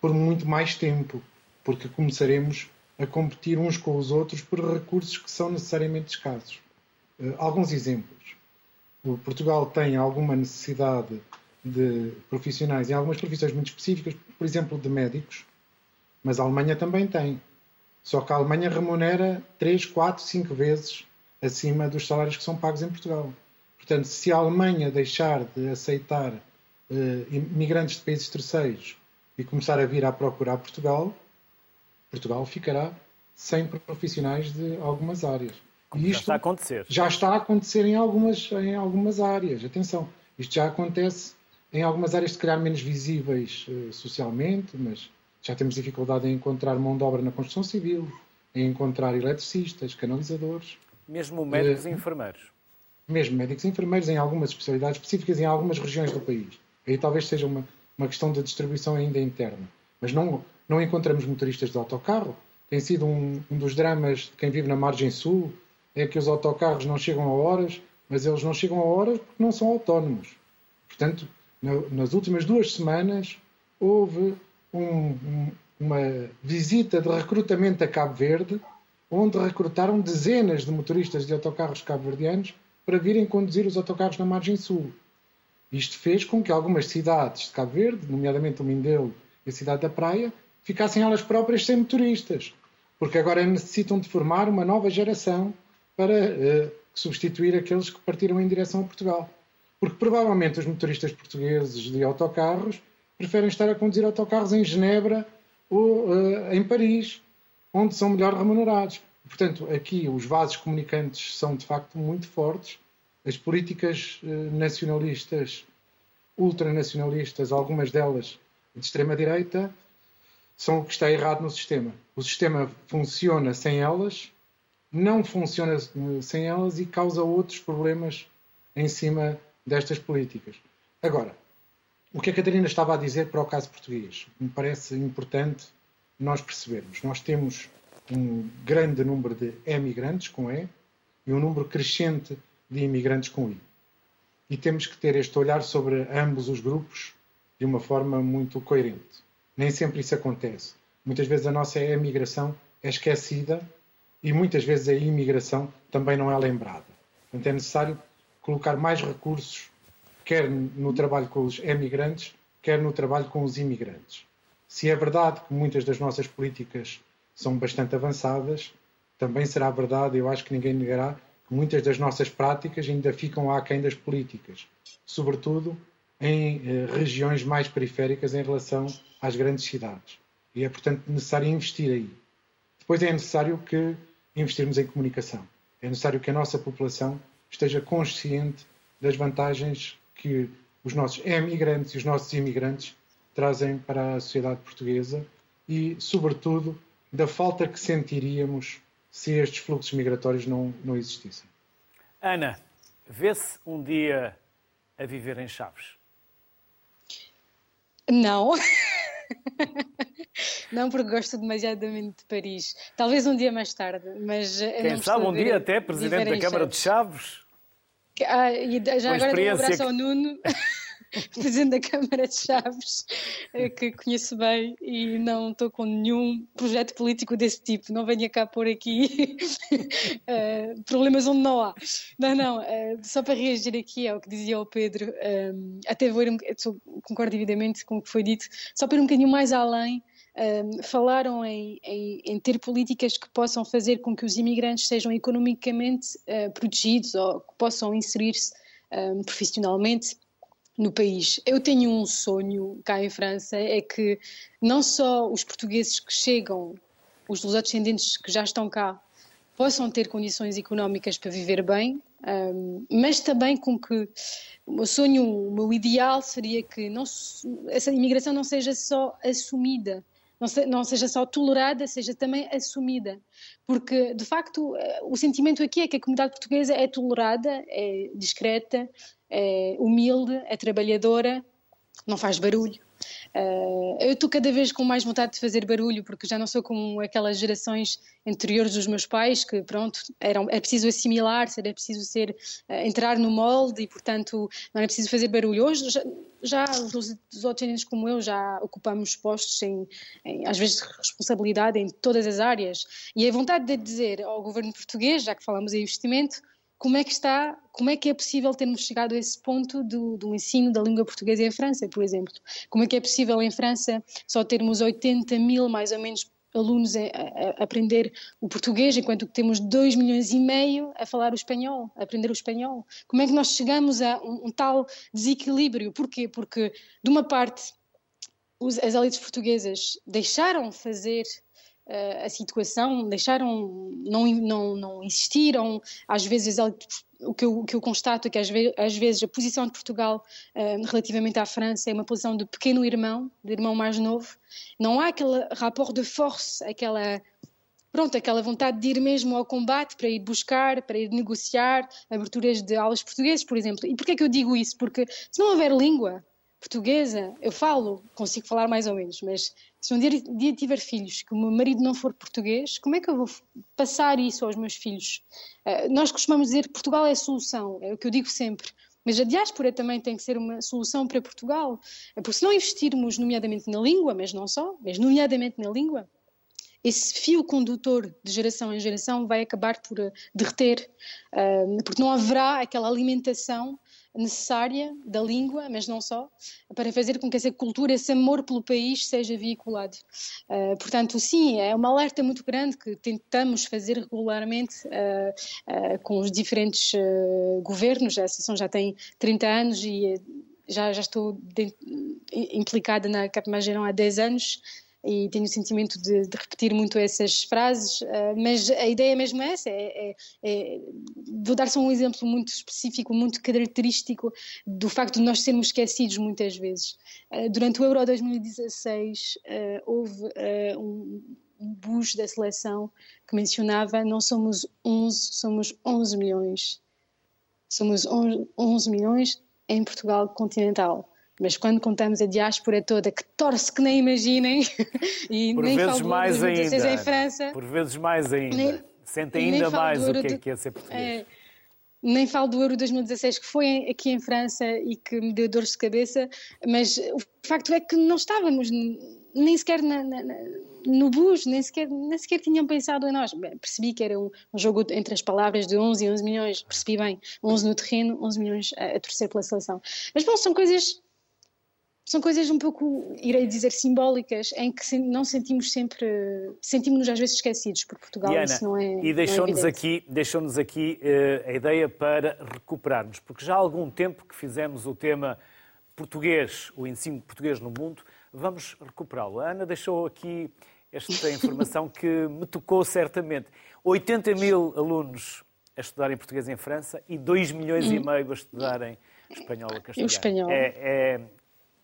por muito mais tempo, porque começaremos a competir uns com os outros por recursos que são necessariamente escassos. Uh, alguns exemplos. O Portugal tem alguma necessidade de profissionais em algumas profissões muito específicas, por exemplo, de médicos, mas a Alemanha também tem. Só que a Alemanha remunera 3, 4, 5 vezes acima dos salários que são pagos em Portugal. Portanto, se a Alemanha deixar de aceitar uh, imigrantes de países terceiros e começar a vir a Portugal, Portugal ficará sem profissionais de algumas áreas. Como e isto já está a acontecer. Já está a acontecer em algumas, em algumas áreas. Atenção, isto já acontece em algumas áreas, se calhar menos visíveis uh, socialmente, mas já temos dificuldade em encontrar mão de obra na construção civil, em encontrar eletricistas, canalizadores. Mesmo médicos e enfermeiros. Mesmo médicos e enfermeiros em algumas especialidades específicas em algumas regiões do país. Aí talvez seja uma, uma questão de distribuição ainda interna. Mas não, não encontramos motoristas de autocarro. Tem sido um, um dos dramas de quem vive na margem sul, é que os autocarros não chegam a horas, mas eles não chegam a horas porque não são autónomos. Portanto, nas últimas duas semanas houve um, uma visita de recrutamento a Cabo Verde, onde recrutaram dezenas de motoristas de autocarros cabo-verdianos para virem conduzir os autocarros na margem sul. Isto fez com que algumas cidades de Cabo Verde, nomeadamente o Mindelo e a cidade da Praia, ficassem elas próprias sem motoristas, porque agora necessitam de formar uma nova geração para uh, substituir aqueles que partiram em direção a Portugal. Porque provavelmente os motoristas portugueses de autocarros preferem estar a conduzir autocarros em Genebra ou uh, em Paris, onde são melhor remunerados. Portanto, aqui os vasos comunicantes são de facto muito fortes. As políticas uh, nacionalistas, ultranacionalistas, algumas delas de extrema-direita, são o que está errado no sistema. O sistema funciona sem elas, não funciona eh, sem elas e causa outros problemas em cima destas políticas. Agora, o que a Catarina estava a dizer para o caso português me parece importante nós percebermos. Nós temos um grande número de emigrantes com E e um número crescente de imigrantes com I. e temos que ter este olhar sobre ambos os grupos de uma forma muito coerente. Nem sempre isso acontece. Muitas vezes a nossa emigração é esquecida e muitas vezes a imigração também não é lembrada. Portanto, é necessário colocar mais recursos, quer no trabalho com os emigrantes, quer no trabalho com os imigrantes. Se é verdade que muitas das nossas políticas são bastante avançadas, também será verdade, eu acho que ninguém negará, muitas das nossas práticas ainda ficam aquém das políticas, sobretudo em eh, regiões mais periféricas em relação às grandes cidades. E é, portanto, necessário investir aí. Depois é necessário que investirmos em comunicação. É necessário que a nossa população esteja consciente das vantagens que os nossos emigrantes e os nossos imigrantes trazem para a sociedade portuguesa e, sobretudo, da falta que sentiríamos se estes fluxos migratórios não, não existissem. Ana, vê-se um dia a viver em Chaves? Não. (laughs) Não, porque gosto demasiadamente de Paris. Talvez um dia mais tarde, mas. Quem sabe um dia até Presidente da Câmara de Chaves? Ah, e já agora dou um abraço ao Nuno. (laughs) (laughs) Presidente da Câmara de Chaves, eh, que conheço bem e não estou com nenhum projeto político desse tipo. Não venha cá pôr aqui uh, (laughs) problemas onde não há. Não, não, uh, só para reagir aqui ao que dizia o Pedro, um, até vou ir, concordo evidamente com o que foi dito, só para ir um bocadinho mais além. Um, falaram em, em, em, ter políticas que possam fazer com que os imigrantes sejam economicamente uh, protegidos ou que possam inserir-se um, profissionalmente no país. Eu tenho um sonho cá em França, é que não só os portugueses que chegam, os descendentes que já estão cá, possam ter condições económicas para viver bem, mas também com que o meu sonho, o meu ideal seria que não, essa imigração não seja só assumida, não, se, não seja só tolerada, seja também assumida. Porque, de facto, o sentimento aqui é que a comunidade portuguesa é tolerada, é discreta, é humilde, é trabalhadora, não faz barulho. Uh, eu estou cada vez com mais vontade de fazer barulho, porque já não sou como aquelas gerações anteriores dos meus pais, que pronto, era, era preciso assimilar-se, era preciso ser, uh, entrar no molde e, portanto, não era preciso fazer barulho. Hoje, já, já os, os outros como eu, já ocupamos postos, em, em, às vezes, de responsabilidade em todas as áreas. E a vontade de dizer ao governo português, já que falamos em investimento, como é que está, como é que é possível termos chegado a esse ponto do, do, ensino da língua portuguesa em França, por exemplo? Como é que é possível em França só termos 80 mil, mais ou menos, alunos a, a, aprender o português, enquanto que temos 2 milhões e meio a falar o espanhol, a aprender o espanhol? Como é que nós chegamos a um, um tal desequilíbrio? Porquê? Porque, de uma parte, os, as elites portuguesas deixaram fazer a situação, deixaram, não, não, não insistiram, às vezes o que eu, o que eu constato é que às vezes, às vezes a posição de Portugal uh, relativamente à França é uma posição de pequeno irmão, de irmão mais novo, não há aquele rapport de force, aquela pronto, aquela vontade de ir mesmo ao combate para ir buscar, para ir negociar aberturas de aulas portuguesas, por exemplo. E porquê é que eu digo isso? Porque se não houver língua, portuguesa, eu falo, consigo falar mais ou menos, mas se um dia, dia, tiver filhos que o meu marido não for português, como é que eu vou passar isso aos meus filhos? Uh, nós costumamos dizer que Portugal é a solução, é o que eu digo sempre. Mas a diáspora também tem que ser uma solução para Portugal. Eh, porque se não investirmos, nomeadamente na língua, mas não só, mas nomeadamente na língua, esse fio condutor de geração em geração vai acabar por uh, derreter, uh, porque não haverá aquela alimentação necessária da língua, mas não só, para fazer com que essa cultura, esse amor pelo país seja veiculado. Uh, portanto, sim, é uma alerta muito grande que tentamos fazer regularmente uh, uh, com os diferentes governos. A Associação já tem 30 anos e já, já estou de, implicada na Capimagirão há 10 anos e tenho o sentimento de, de, repetir muito essas frases, uh, mas a ideia mesmo é essa, é, é, é, vou dar só um exemplo muito específico, muito característico do facto de nós sermos esquecidos muitas vezes. Uh, durante o Euro 2016 uh, eh, houve um, um da seleção que mencionava não somos 11, somos 11 milhões. Somos 11 milhões em Portugal continental mas quando contamos a diáspora toda, que torce que nem imaginem, (laughs) e Por nem vezes mais ainda. em França. Por vezes mais ainda. Nem, Sente ainda mais o que é, que é ser português. É, nem falo do Euro 2016 que foi aqui em França e que me deu dores de cabeça, mas o facto é que não estávamos nem sequer na, na, no bus, nem sequer, nem sequer tinham pensado em nós. Percebi que era um, um, jogo entre as palavras de 11 e 11 milhões, percebi bem, 11 no terreno, 11 milhões a, a torcer pela seleção. Mas bom, são coisas são coisas um pouco, irei dizer, simbólicas, em que não sentimos sempre, sentimos-nos às vezes esquecidos por Portugal, Diana, isso não é E deixou-nos é aqui, deixou aqui uh, a ideia para recuperarmos, porque já há algum tempo que fizemos o tema português, o ensino português no mundo, vamos recuperá-lo. A Ana deixou aqui esta informação que me tocou certamente. 80 mil alunos a estudarem português em França e 2 milhões e meio a estudarem espanhol a castelhano. espanhol. É, é,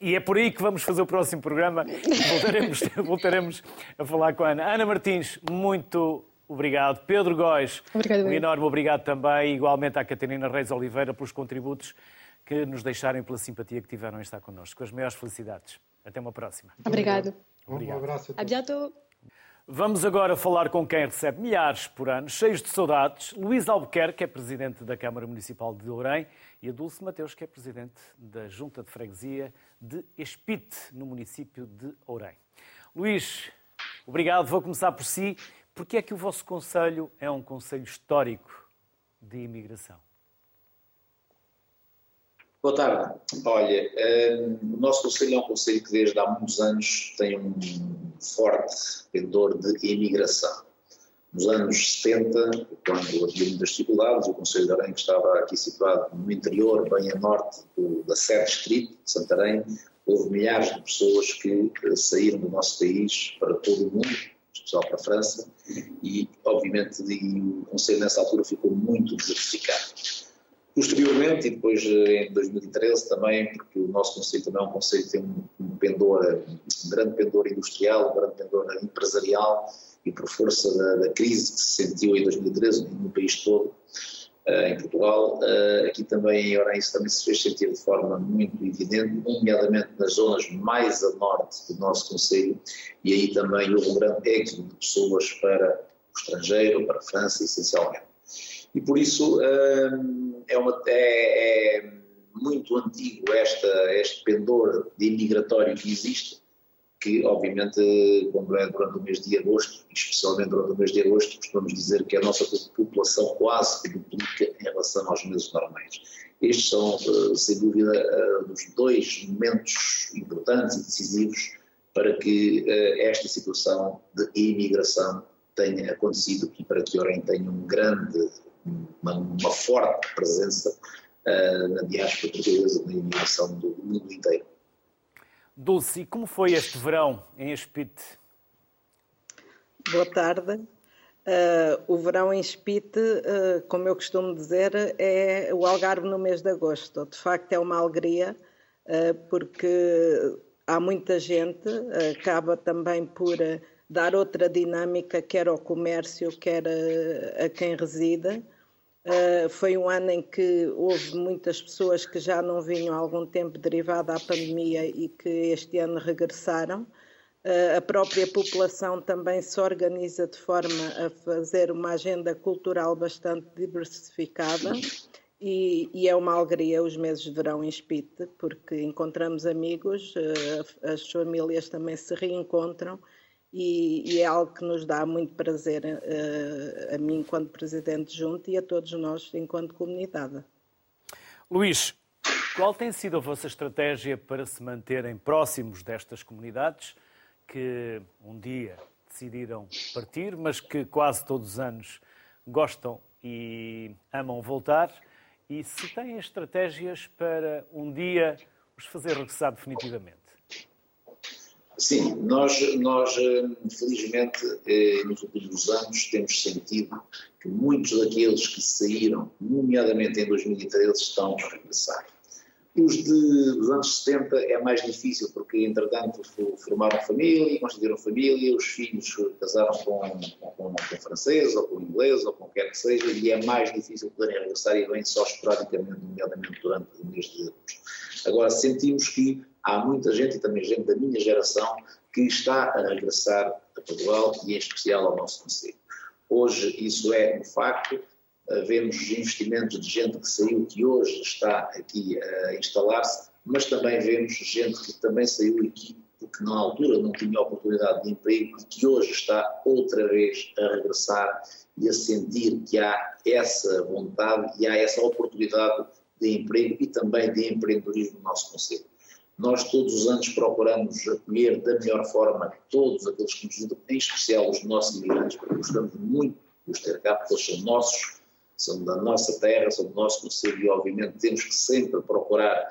e é por aí que vamos fazer o próximo programa. Voltaremos, (laughs) voltaremos a falar com a Ana. Ana Martins, muito obrigado. Pedro Góis, obrigado, um enorme obrigado também. Igualmente à Catarina Reis Oliveira pelos contributos que nos deixarem pela simpatia que tiveram em estar connosco. Com as maiores felicidades. Até uma próxima. Obrigado. obrigado. Um abraço a todos. Vamos agora falar com quem recebe milhares por ano, cheios de saudades. Luís Albuquerque, que é presidente da Câmara Municipal de Ourém, e a Dulce Mateus, que é presidente da Junta de Freguesia de Espite, no município de Ourém. Luís, obrigado. Vou começar por si. Porque é que o vosso Conselho é um Conselho histórico de imigração? Boa tarde. Olha, um, o nosso Conselho é um Conselho que desde há muitos anos tem um forte pendor de imigração. Nos anos 70, quando havia muitas dificuldades, o Conselho de Arém, que estava aqui situado no interior, bem a norte do, da sede de Santarém, houve milhares de pessoas que saíram do nosso país para todo o mundo, especial para a França, e obviamente o Conselho nessa altura ficou muito desertificado. Posteriormente, e depois eh, em 2013 também, porque o nosso conselho também é um conselho que tem um, pendor, um grande pendor industrial, um grande pendor empresarial, e por força da, da crise que se sentiu em 2013 no país todo, uh, em Portugal, uh, aqui também em Oran isso também se fez sentir de forma muito evidente, nomeadamente nas zonas mais a norte do nosso conselho, e aí também houve um grande êxodo de pessoas para o estrangeiro, para a França essencialmente. E por isso hum, é, uma, é, é muito antigo esta, este pendor de imigratório que existe, que obviamente quando é durante o mês de agosto, especialmente durante o mês de agosto, costumamos dizer que a nossa população quase que duplica em relação aos meses normais. Estes são, hum, sem dúvida, hum, os dois momentos importantes e decisivos para que esta situação de imigração tenha acontecido e para que Orem tenha um grande uma, uma forte presença uh, na diáspora portuguesa, na imigração do mundo inteiro. Dulce, e como foi este verão em Espite? Boa tarde. Uh, o verão em Espite, uh, como eu costumo dizer, é o Algarve no mês de agosto. De facto, é uma alegria, uh, porque há muita gente, acaba também por dar outra dinâmica, quer ao comércio, quer a, a quem reside. Uh, foi um ano em que houve muitas pessoas que já não vinham há algum tempo derivado à pandemia e que este ano regressaram. Uh, a própria população também se organiza de forma a fazer uma agenda cultural bastante diversificada e, e é uma alegria os meses de verão em Spite, porque encontramos amigos, uh, as famílias também se reencontram e, e, é algo que nos dá muito prazer uh, a mim enquanto Presidente Junto e a todos nós enquanto comunidade. Luís, qual tem sido a vossa estratégia para se manterem próximos destas comunidades que um dia decidiram partir, mas que quase todos os anos gostam e amam voltar? E se têm estratégias para um dia os fazer regressar definitivamente? Sim, nós, nós eh, felizmente eh, nos últimos anos temos sentido que muitos daqueles que saíram, nomeadamente em 2013, estão a regressar. Os de, dos anos 70 é mais difícil porque, entretanto, formaram família, constituíram família, os filhos casaram com, com, com, francês ou com inglês ou com quer que seja, e é mais difícil poderem regressar e vêm só esporadicamente, nomeadamente durante o mês de agosto. Agora, sentimos que há muita gente, e também gente da minha geração, que está a regressar a Portugal e em especial ao nosso Conselho. Hoje isso é um facto, vemos investimentos de gente que saiu, que hoje está aqui a instalar-se, mas também vemos gente que também saiu aqui porque na altura não tinha oportunidade de emprego e que hoje está outra vez a regressar e a sentir que há essa vontade e há essa oportunidade de emprego e também de empreendedorismo no nosso Conselho. Nós todos os anos procuramos acolher da melhor forma todos aqueles que nos ajudam, em especial os nossos imigrantes, porque gostamos muito de os ter cá, porque eles são nossos, são da nossa terra, são do nosso Conselho e obviamente temos que sempre procurar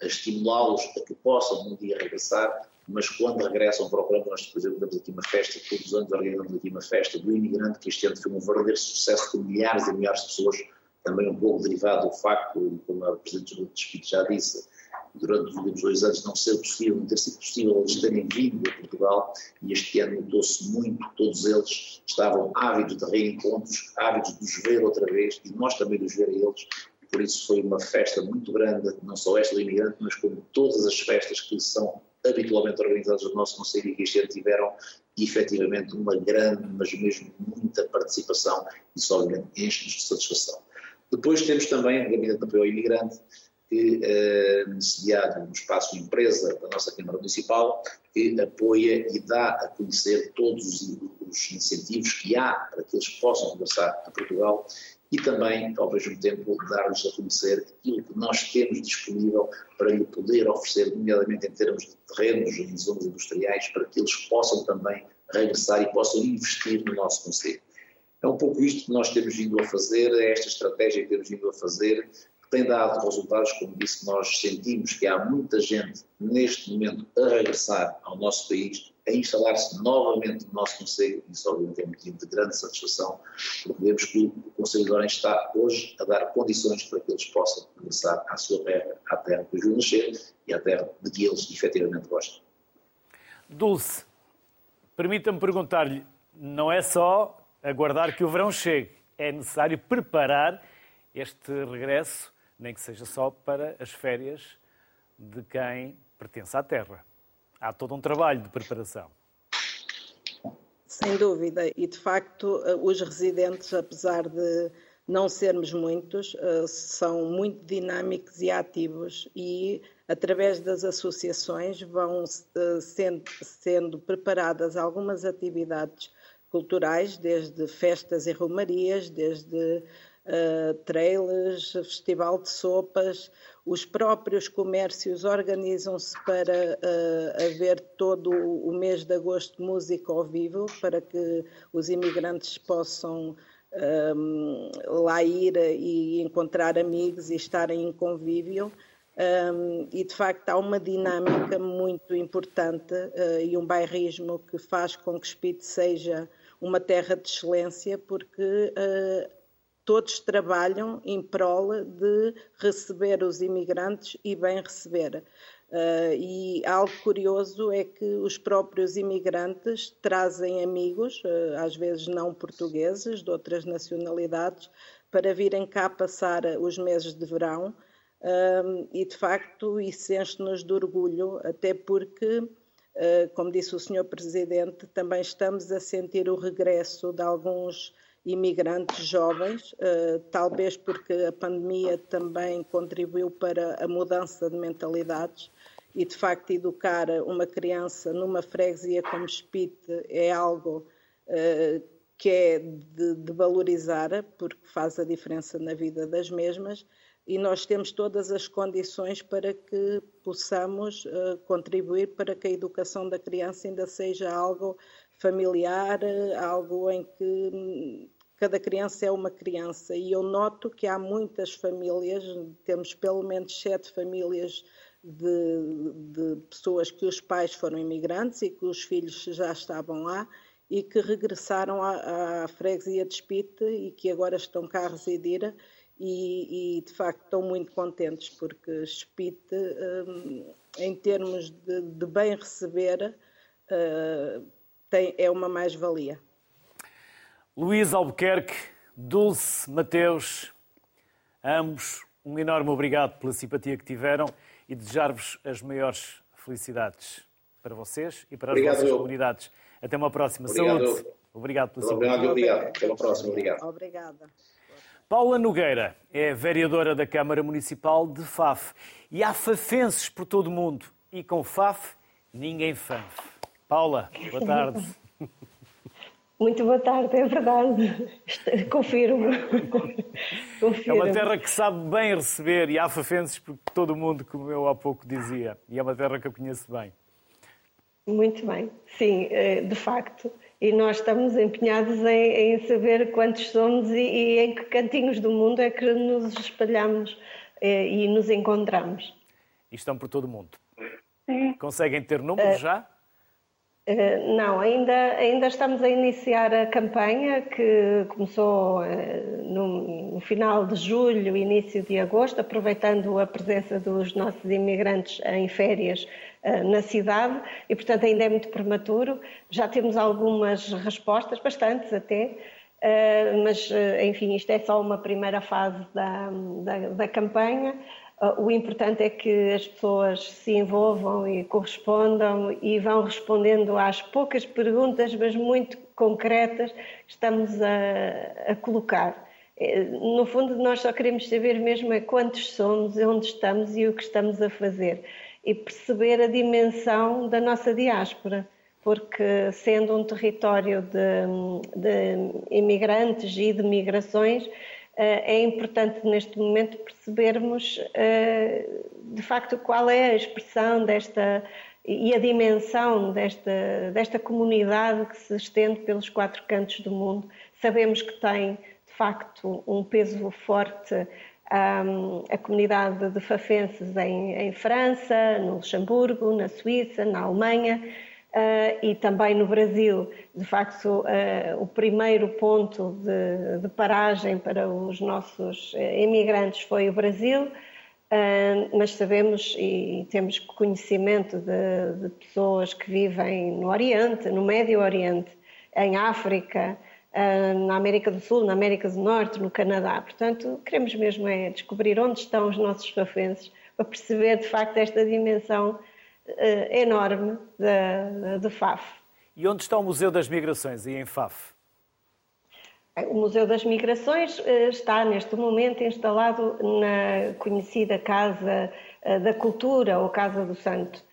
estimulá-los a que possam um dia regressar, mas quando regressam procuramos, nós temos aqui uma festa, todos os anos organizamos aqui uma festa do imigrante, que este ano foi um verdadeiro sucesso com milhares e milhares de pessoas, também um pouco derivado do facto, como a Presidente do Despito já disse, durante os últimos dois anos não ser possível, não ter sido possível eles terem vindo a Portugal e este ano notou-se muito, todos eles estavam ávidos de reencontros, ávidos de os ver outra vez e nós também de os ver a eles por isso foi uma festa muito grande, não só esta do imigrante, mas como todas as festas que são habitualmente organizadas no nosso Conselho e que este ano tiveram efetivamente uma grande, mas mesmo muita participação e só enche-nos de satisfação. Depois temos também o Gabinete de Apoio ao Imigrante, que, eh, sediado no espaço de empresa da nossa Câmara Municipal, que apoia e dá a conhecer todos os, os incentivos que há para que eles possam regressar a Portugal e também, ao mesmo tempo, dar-lhes a conhecer aquilo que nós temos disponível para lhe poder oferecer, nomeadamente em termos de terrenos em zonas industriais, para que eles possam também regressar e possam investir no nosso Conselho. É um pouco isto que nós temos vindo a fazer, é esta estratégia que temos vindo a fazer, tem dado resultados, como disse, nós sentimos que há muita gente neste momento a regressar ao nosso país a instalar-se novamente no nosso Conselho, e isso obviamente é motivo de grande satisfação, porque vemos que o Conselho de Orem está hoje a dar condições para que eles possam regressar à sua terra, à terra que os nascer e à terra de que eles efetivamente gostam. Dulce, permita-me perguntar-lhe, não é só aguardar que o verão chegue, é necessário preparar este regresso, nem que seja só para as férias de quem pertence à terra há todo um trabalho de preparação. Sem dúvida, e de facto eh, os residentes, apesar de não sermos muitos, eh, são muito dinâmicos e ativos e através das associações vão eh, sendo, sendo preparadas algumas atividades culturais, desde festas e romarias, desde uh, trailers, festival de sopas, os próprios comércios organizam-se para uh, haver todo o mês de agosto música ao vivo, para que os imigrantes possam um, lá ir e encontrar amigos e estarem em convívio. Um, e de facto há uma dinâmica muito importante uh, e um bairrismo que faz com que Espírito seja uma terra de excelência, porque uh, todos trabalham em prol de receber os imigrantes e bem receber. Uh, e algo curioso é que os próprios imigrantes trazem amigos, uh, às vezes não portugueses, de outras nacionalidades, para virem cá passar os meses de verão. Uh, e de facto isso enche-nos de orgulho, até porque, como disse o Sr. Presidente, também estamos a sentir o regresso de alguns imigrantes jovens, uh, talvez porque a pandemia também contribuiu para a mudança de mentalidades e, de facto, educar uma criança numa freguesia como Espite é algo uh, que é de, de, valorizar, porque faz a diferença na vida das mesmas, e nós temos todas as condições para que possamos uh, contribuir para que a educação da criança ainda seja algo familiar, algo em que cada criança é uma criança e eu noto que há muitas famílias, temos pelo menos sete famílias de, de, pessoas que os pais foram imigrantes e que os filhos já estavam lá e que regressaram à, à freguesia de Espite e que agora estão cá a residir e, e de facto estão muito contentes porque Espite, um, em termos de, de bem receber, uh, tem, é uma mais-valia. Luís Albuquerque, Dulce Mateus, ambos, um enorme obrigado pela simpatia que tiveram e desejar-vos as maiores felicidades para vocês e para as obrigado, vossas eu. comunidades. Até uma próxima. Obrigado. Saúde. Obrigado pela simpatia. Obrigado, obrigado. Até uma próxima. Obrigado. Obrigada. Paula Nogueira é vereadora da Câmara Municipal de Faf e há fafenses por todo o mundo e com Faf ninguém fanfe. Paula, boa tarde. (laughs) Muito boa tarde, é verdade. Confirmo. Confirmo. É uma terra que sabe bem receber e há fafenses por todo o mundo, como eu há pouco dizia. E é uma terra que eu conheço bem. Muito bem, sim, eh, de facto. E nós estamos empenhados em, em saber quantos somos e, e, em que cantinhos do mundo é que nos espalhamos eh, e nos encontramos. E estão por todo o mundo. Conseguem ter números uh, já? Uh, não, ainda, ainda estamos a iniciar a campanha que começou uh, no, final de julho, início de agosto, aproveitando a presença dos nossos imigrantes em férias na cidade e, portanto, ainda é muito prematuro. Já temos algumas respostas, bastantes até, mas, enfim, isto é só uma primeira fase da, da, da campanha. Ah, o importante é que as pessoas se envolvam e correspondam e vão respondendo às poucas perguntas, mas muito concretas, que estamos a, a colocar. Eh, no fundo, nós só queremos saber mesmo é quantos somos, onde estamos e o que estamos a fazer. E perceber a dimensão da nossa diáspora, porque sendo um território de, de imigrantes e de migrações, é importante neste momento percebermos eh, de facto qual é a expressão desta e a dimensão desta, desta comunidade que se estende pelos quatro cantos do mundo. Sabemos que tem de facto um peso forte a comunidade de fafenses em, em França, no Luxemburgo, na Suíça, na Alemanha Uh, e também no Brasil, de facto, uh, o primeiro ponto de, de, paragem para os nossos eh, imigrantes foi o Brasil, uh, mas sabemos e temos conhecimento de, de, pessoas que vivem no Oriente, no Médio Oriente, em África, na América do Sul, na América do Norte, no Canadá. Portanto, queremos mesmo é descobrir onde estão os nossos (laughs) fafenses para perceber, de facto, esta dimensão uh, enorme de, FAF. E onde está o Museu das Migrações, e em FAF? O Museu das Migrações uh, está neste momento instalado na conhecida Casa uh, da Cultura, ou Casa do Santo.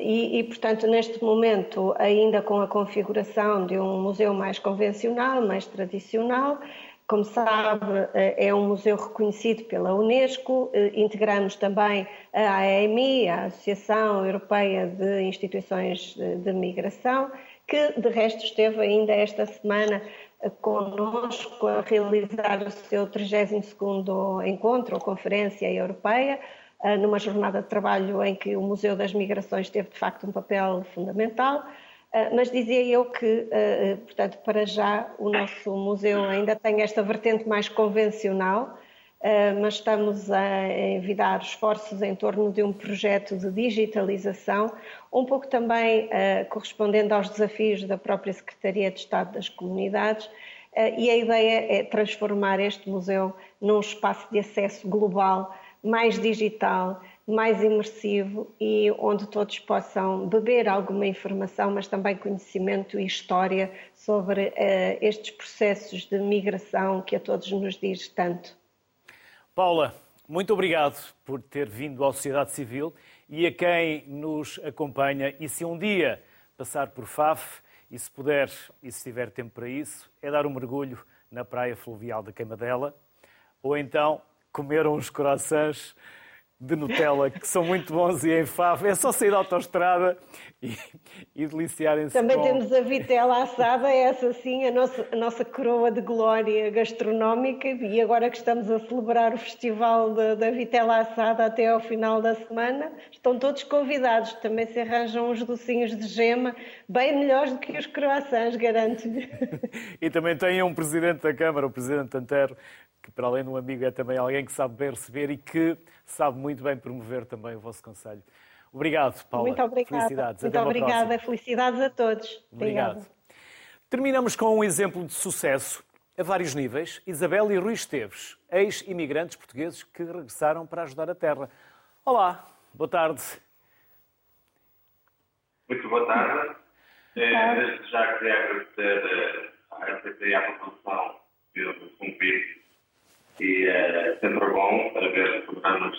E, e, portanto, neste momento, ainda com a configuração de um museu mais convencional, mais tradicional, como sabe, eh, é um museu reconhecido pela Unesco, eh, integramos também a AEMI, a Associação Europeia de Instituições de Migração, que de resto esteve ainda esta semana eh, connosco a realizar o seu 32º encontro ou conferência europeia, numa jornada de trabalho em que o Museu das Migrações teve de facto um papel fundamental. Ah, mas dizia eu que, ah, ah, portanto, para já o nosso museu ainda tem esta vertente mais convencional, mas estamos a envidar esforços em torno de um projeto de digitalização, um pouco também correspondendo aos desafios da própria Secretaria de Estado das Comunidades, e a ideia é transformar este museu num espaço de acesso global, mais digital, mais imersivo e onde todos possam beber alguma informação, mas também conhecimento e história sobre uh, estes processos de migração que a todos nos diz tanto. Paula, muito obrigado por ter vindo à sociedade civil e a quem nos acompanha. E se um dia passar por FAF, e se puder e se tiver tempo para isso, é dar um mergulho na praia fluvial da Queimadela, ou então comer uns corações de Nutella que são muito bons e em Faf. É só sair da autostrada e, e deliciarem-se. Também com... temos a vitela assada, essa sim, a nossa, a nossa coroa de glória gastronómica. E agora que estamos a celebrar o festival da, da vitela assada até ao final da semana, estão todos convidados. Também se arranjam uns docinhos de gema, bem melhores do que os croissants, garanto-lhe. (laughs) e também tem um presidente da Câmara, o presidente Antero, que para além de um amigo é também alguém que sabe bem receber e que sabe muito bem promover também o vosso Conselho. Obrigado, Paula. Muito obrigada. Felicidades. Muito obrigada. Próxima. Felicidades a todos. Obrigado. Terminamos com um exemplo de sucesso a vários níveis. Isabel e Rui Esteves, ex-imigrantes portugueses que regressaram para ajudar a terra. Olá, boa tarde. Muito boa tarde. É, desde já queria agradecer à RTP e à população pelo convite e é sempre bom ver programas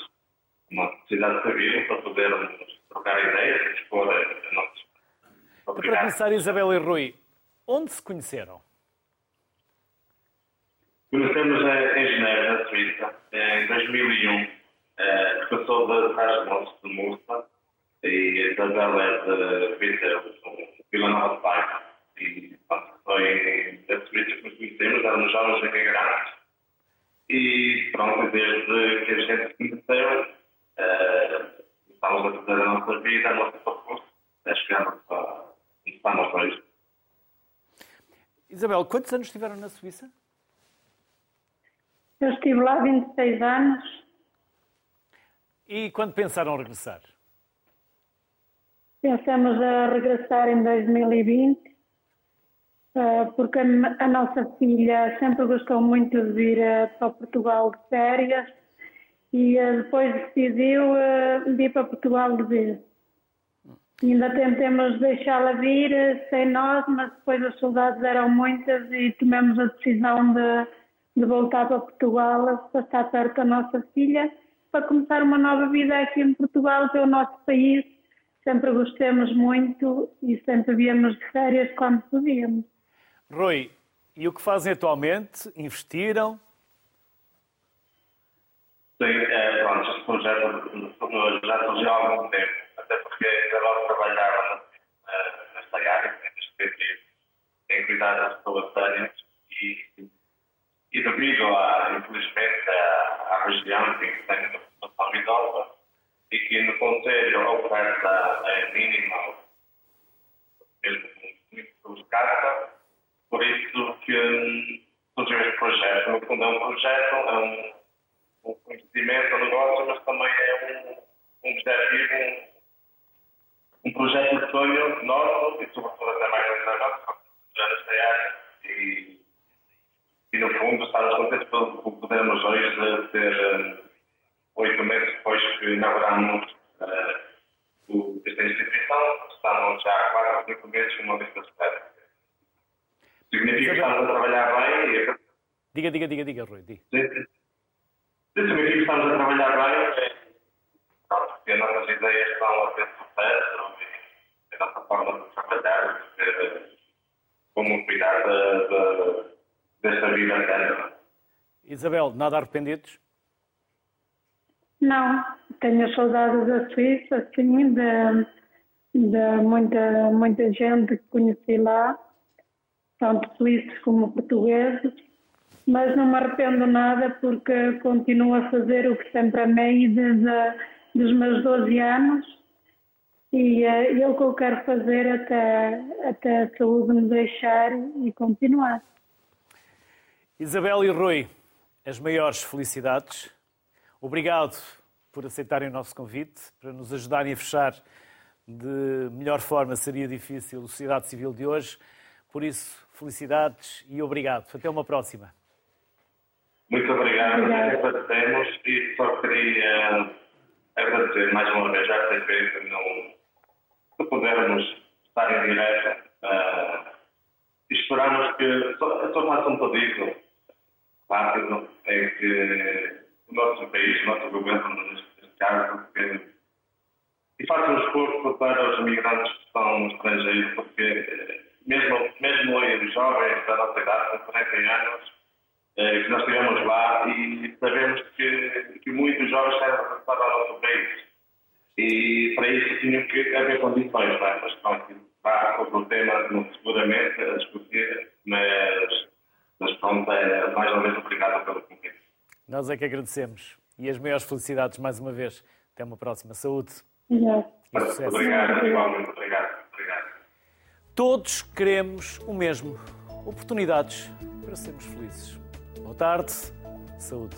uma necessidade de saber para podermos trocar ideias e expor a nossa Para começar, Isabel e Rui, onde se conheceram? Conhecemos em Genebra, na Suíça, em 2001, que passou de Rasmus de Mursa e a Isabel é de Viseu, Vila Nova de Paiva. E foi da Suíça que nos conhecemos, éramos jovens imigrantes e pronto, desde que a gente se conheceu, uh, estamos a fazer a nossa vida, a nossa percurso, até chegarmos a estamos hoje. Isabel, quantos anos estiveram na Suíça? Eu estive lá 26 anos. E quando pensaram regressar? Pensamos a regressar em 2020 ah, porque a, nossa filha sempre gostou muito de vir ah, para Portugal de férias e ah, depois decidiu vir para Portugal de vez. Ainda tentamos deixá-la vir sem nós, mas depois as saudades eram muitas e tomamos a decisão de, de voltar para Portugal, para estar perto da nossa filha, para começar uma nova vida aqui em Portugal, que é o nosso país. Sempre gostamos muito e sempre víamos de férias quando podíamos. Rui, e o que fazem atualmente? Investiram? Sim, é, pronto, este projeto já surgiu há algum tempo, até porque já logo trabalhava nesta área, neste sentido, em cuidar das pessoas sénias e, e devido, a, infelizmente, à região que tem uma população idosa e que no Conselho a oferta é mínima, mesmo muito escassa, por isso que surgiu este projeto. No fundo, é um projeto, é um, um conhecimento, um negócio, mas também é um, um objetivo, um, um projeto de sonho nosso e, sobretudo, até mais na nossa nesta área. E, e, no fundo, estamos contentes por podermos hoje ter oito meses depois que inauguramos uh, esta instituição, estamos já há quatro ou cinco meses uma lista de espera. Significa que estamos a trabalhar bem e... Diga, diga, diga, diga, Rui. Diga. Significa que estamos a trabalhar bem porque as nossas ideias estão a ter sucesso e a nossa forma de trabalhar, de ver como cuidar de, de, desta vida eterna. Isabel, nada arrependidos? Não, tenho saudades da Suíça, sim, de, de muita, muita gente que conheci lá tanto suíços como portugueses, mas não me arrependo nada porque continuo a fazer o que sempre amei desde os meus 12 anos e é o que eu quero fazer até, até a saúde me deixar e continuar. Isabel e Rui, as maiores felicidades. Obrigado por aceitarem o nosso convite, para nos ajudarem a fechar de melhor forma. Seria difícil a sociedade civil de hoje. Por isso, felicidades e obrigado. Até uma próxima. Muito obrigado. Agradecemos e só queria agradecer mais uma vez, tem feito, não, pudermos estar em direto. Uh, e esperamos que, só, só faça um pedido rápido, é que o nosso país, o nosso governo, neste caso, que, e faça um esforço para os imigrantes que estão estrangeiros, porque mesmo, mesmo os jovens da nossa idade, com 40 anos, eh, que nós estivemos lá e sabemos que, que muitos jovens querem regressar ao nosso país. E para isso tinham que haver condições, não é? mas pronto, há outro tema seguramente a discutir, mas, mas pronto, é, mais uma vez obrigado pelo convite. Nós é que agradecemos e as maiores felicidades mais uma vez. Até uma próxima. Saúde. Obrigado. Obrigado, igualmente. Obrigado. Todos queremos o mesmo: oportunidades para sermos felizes. Boa tarde, saúde.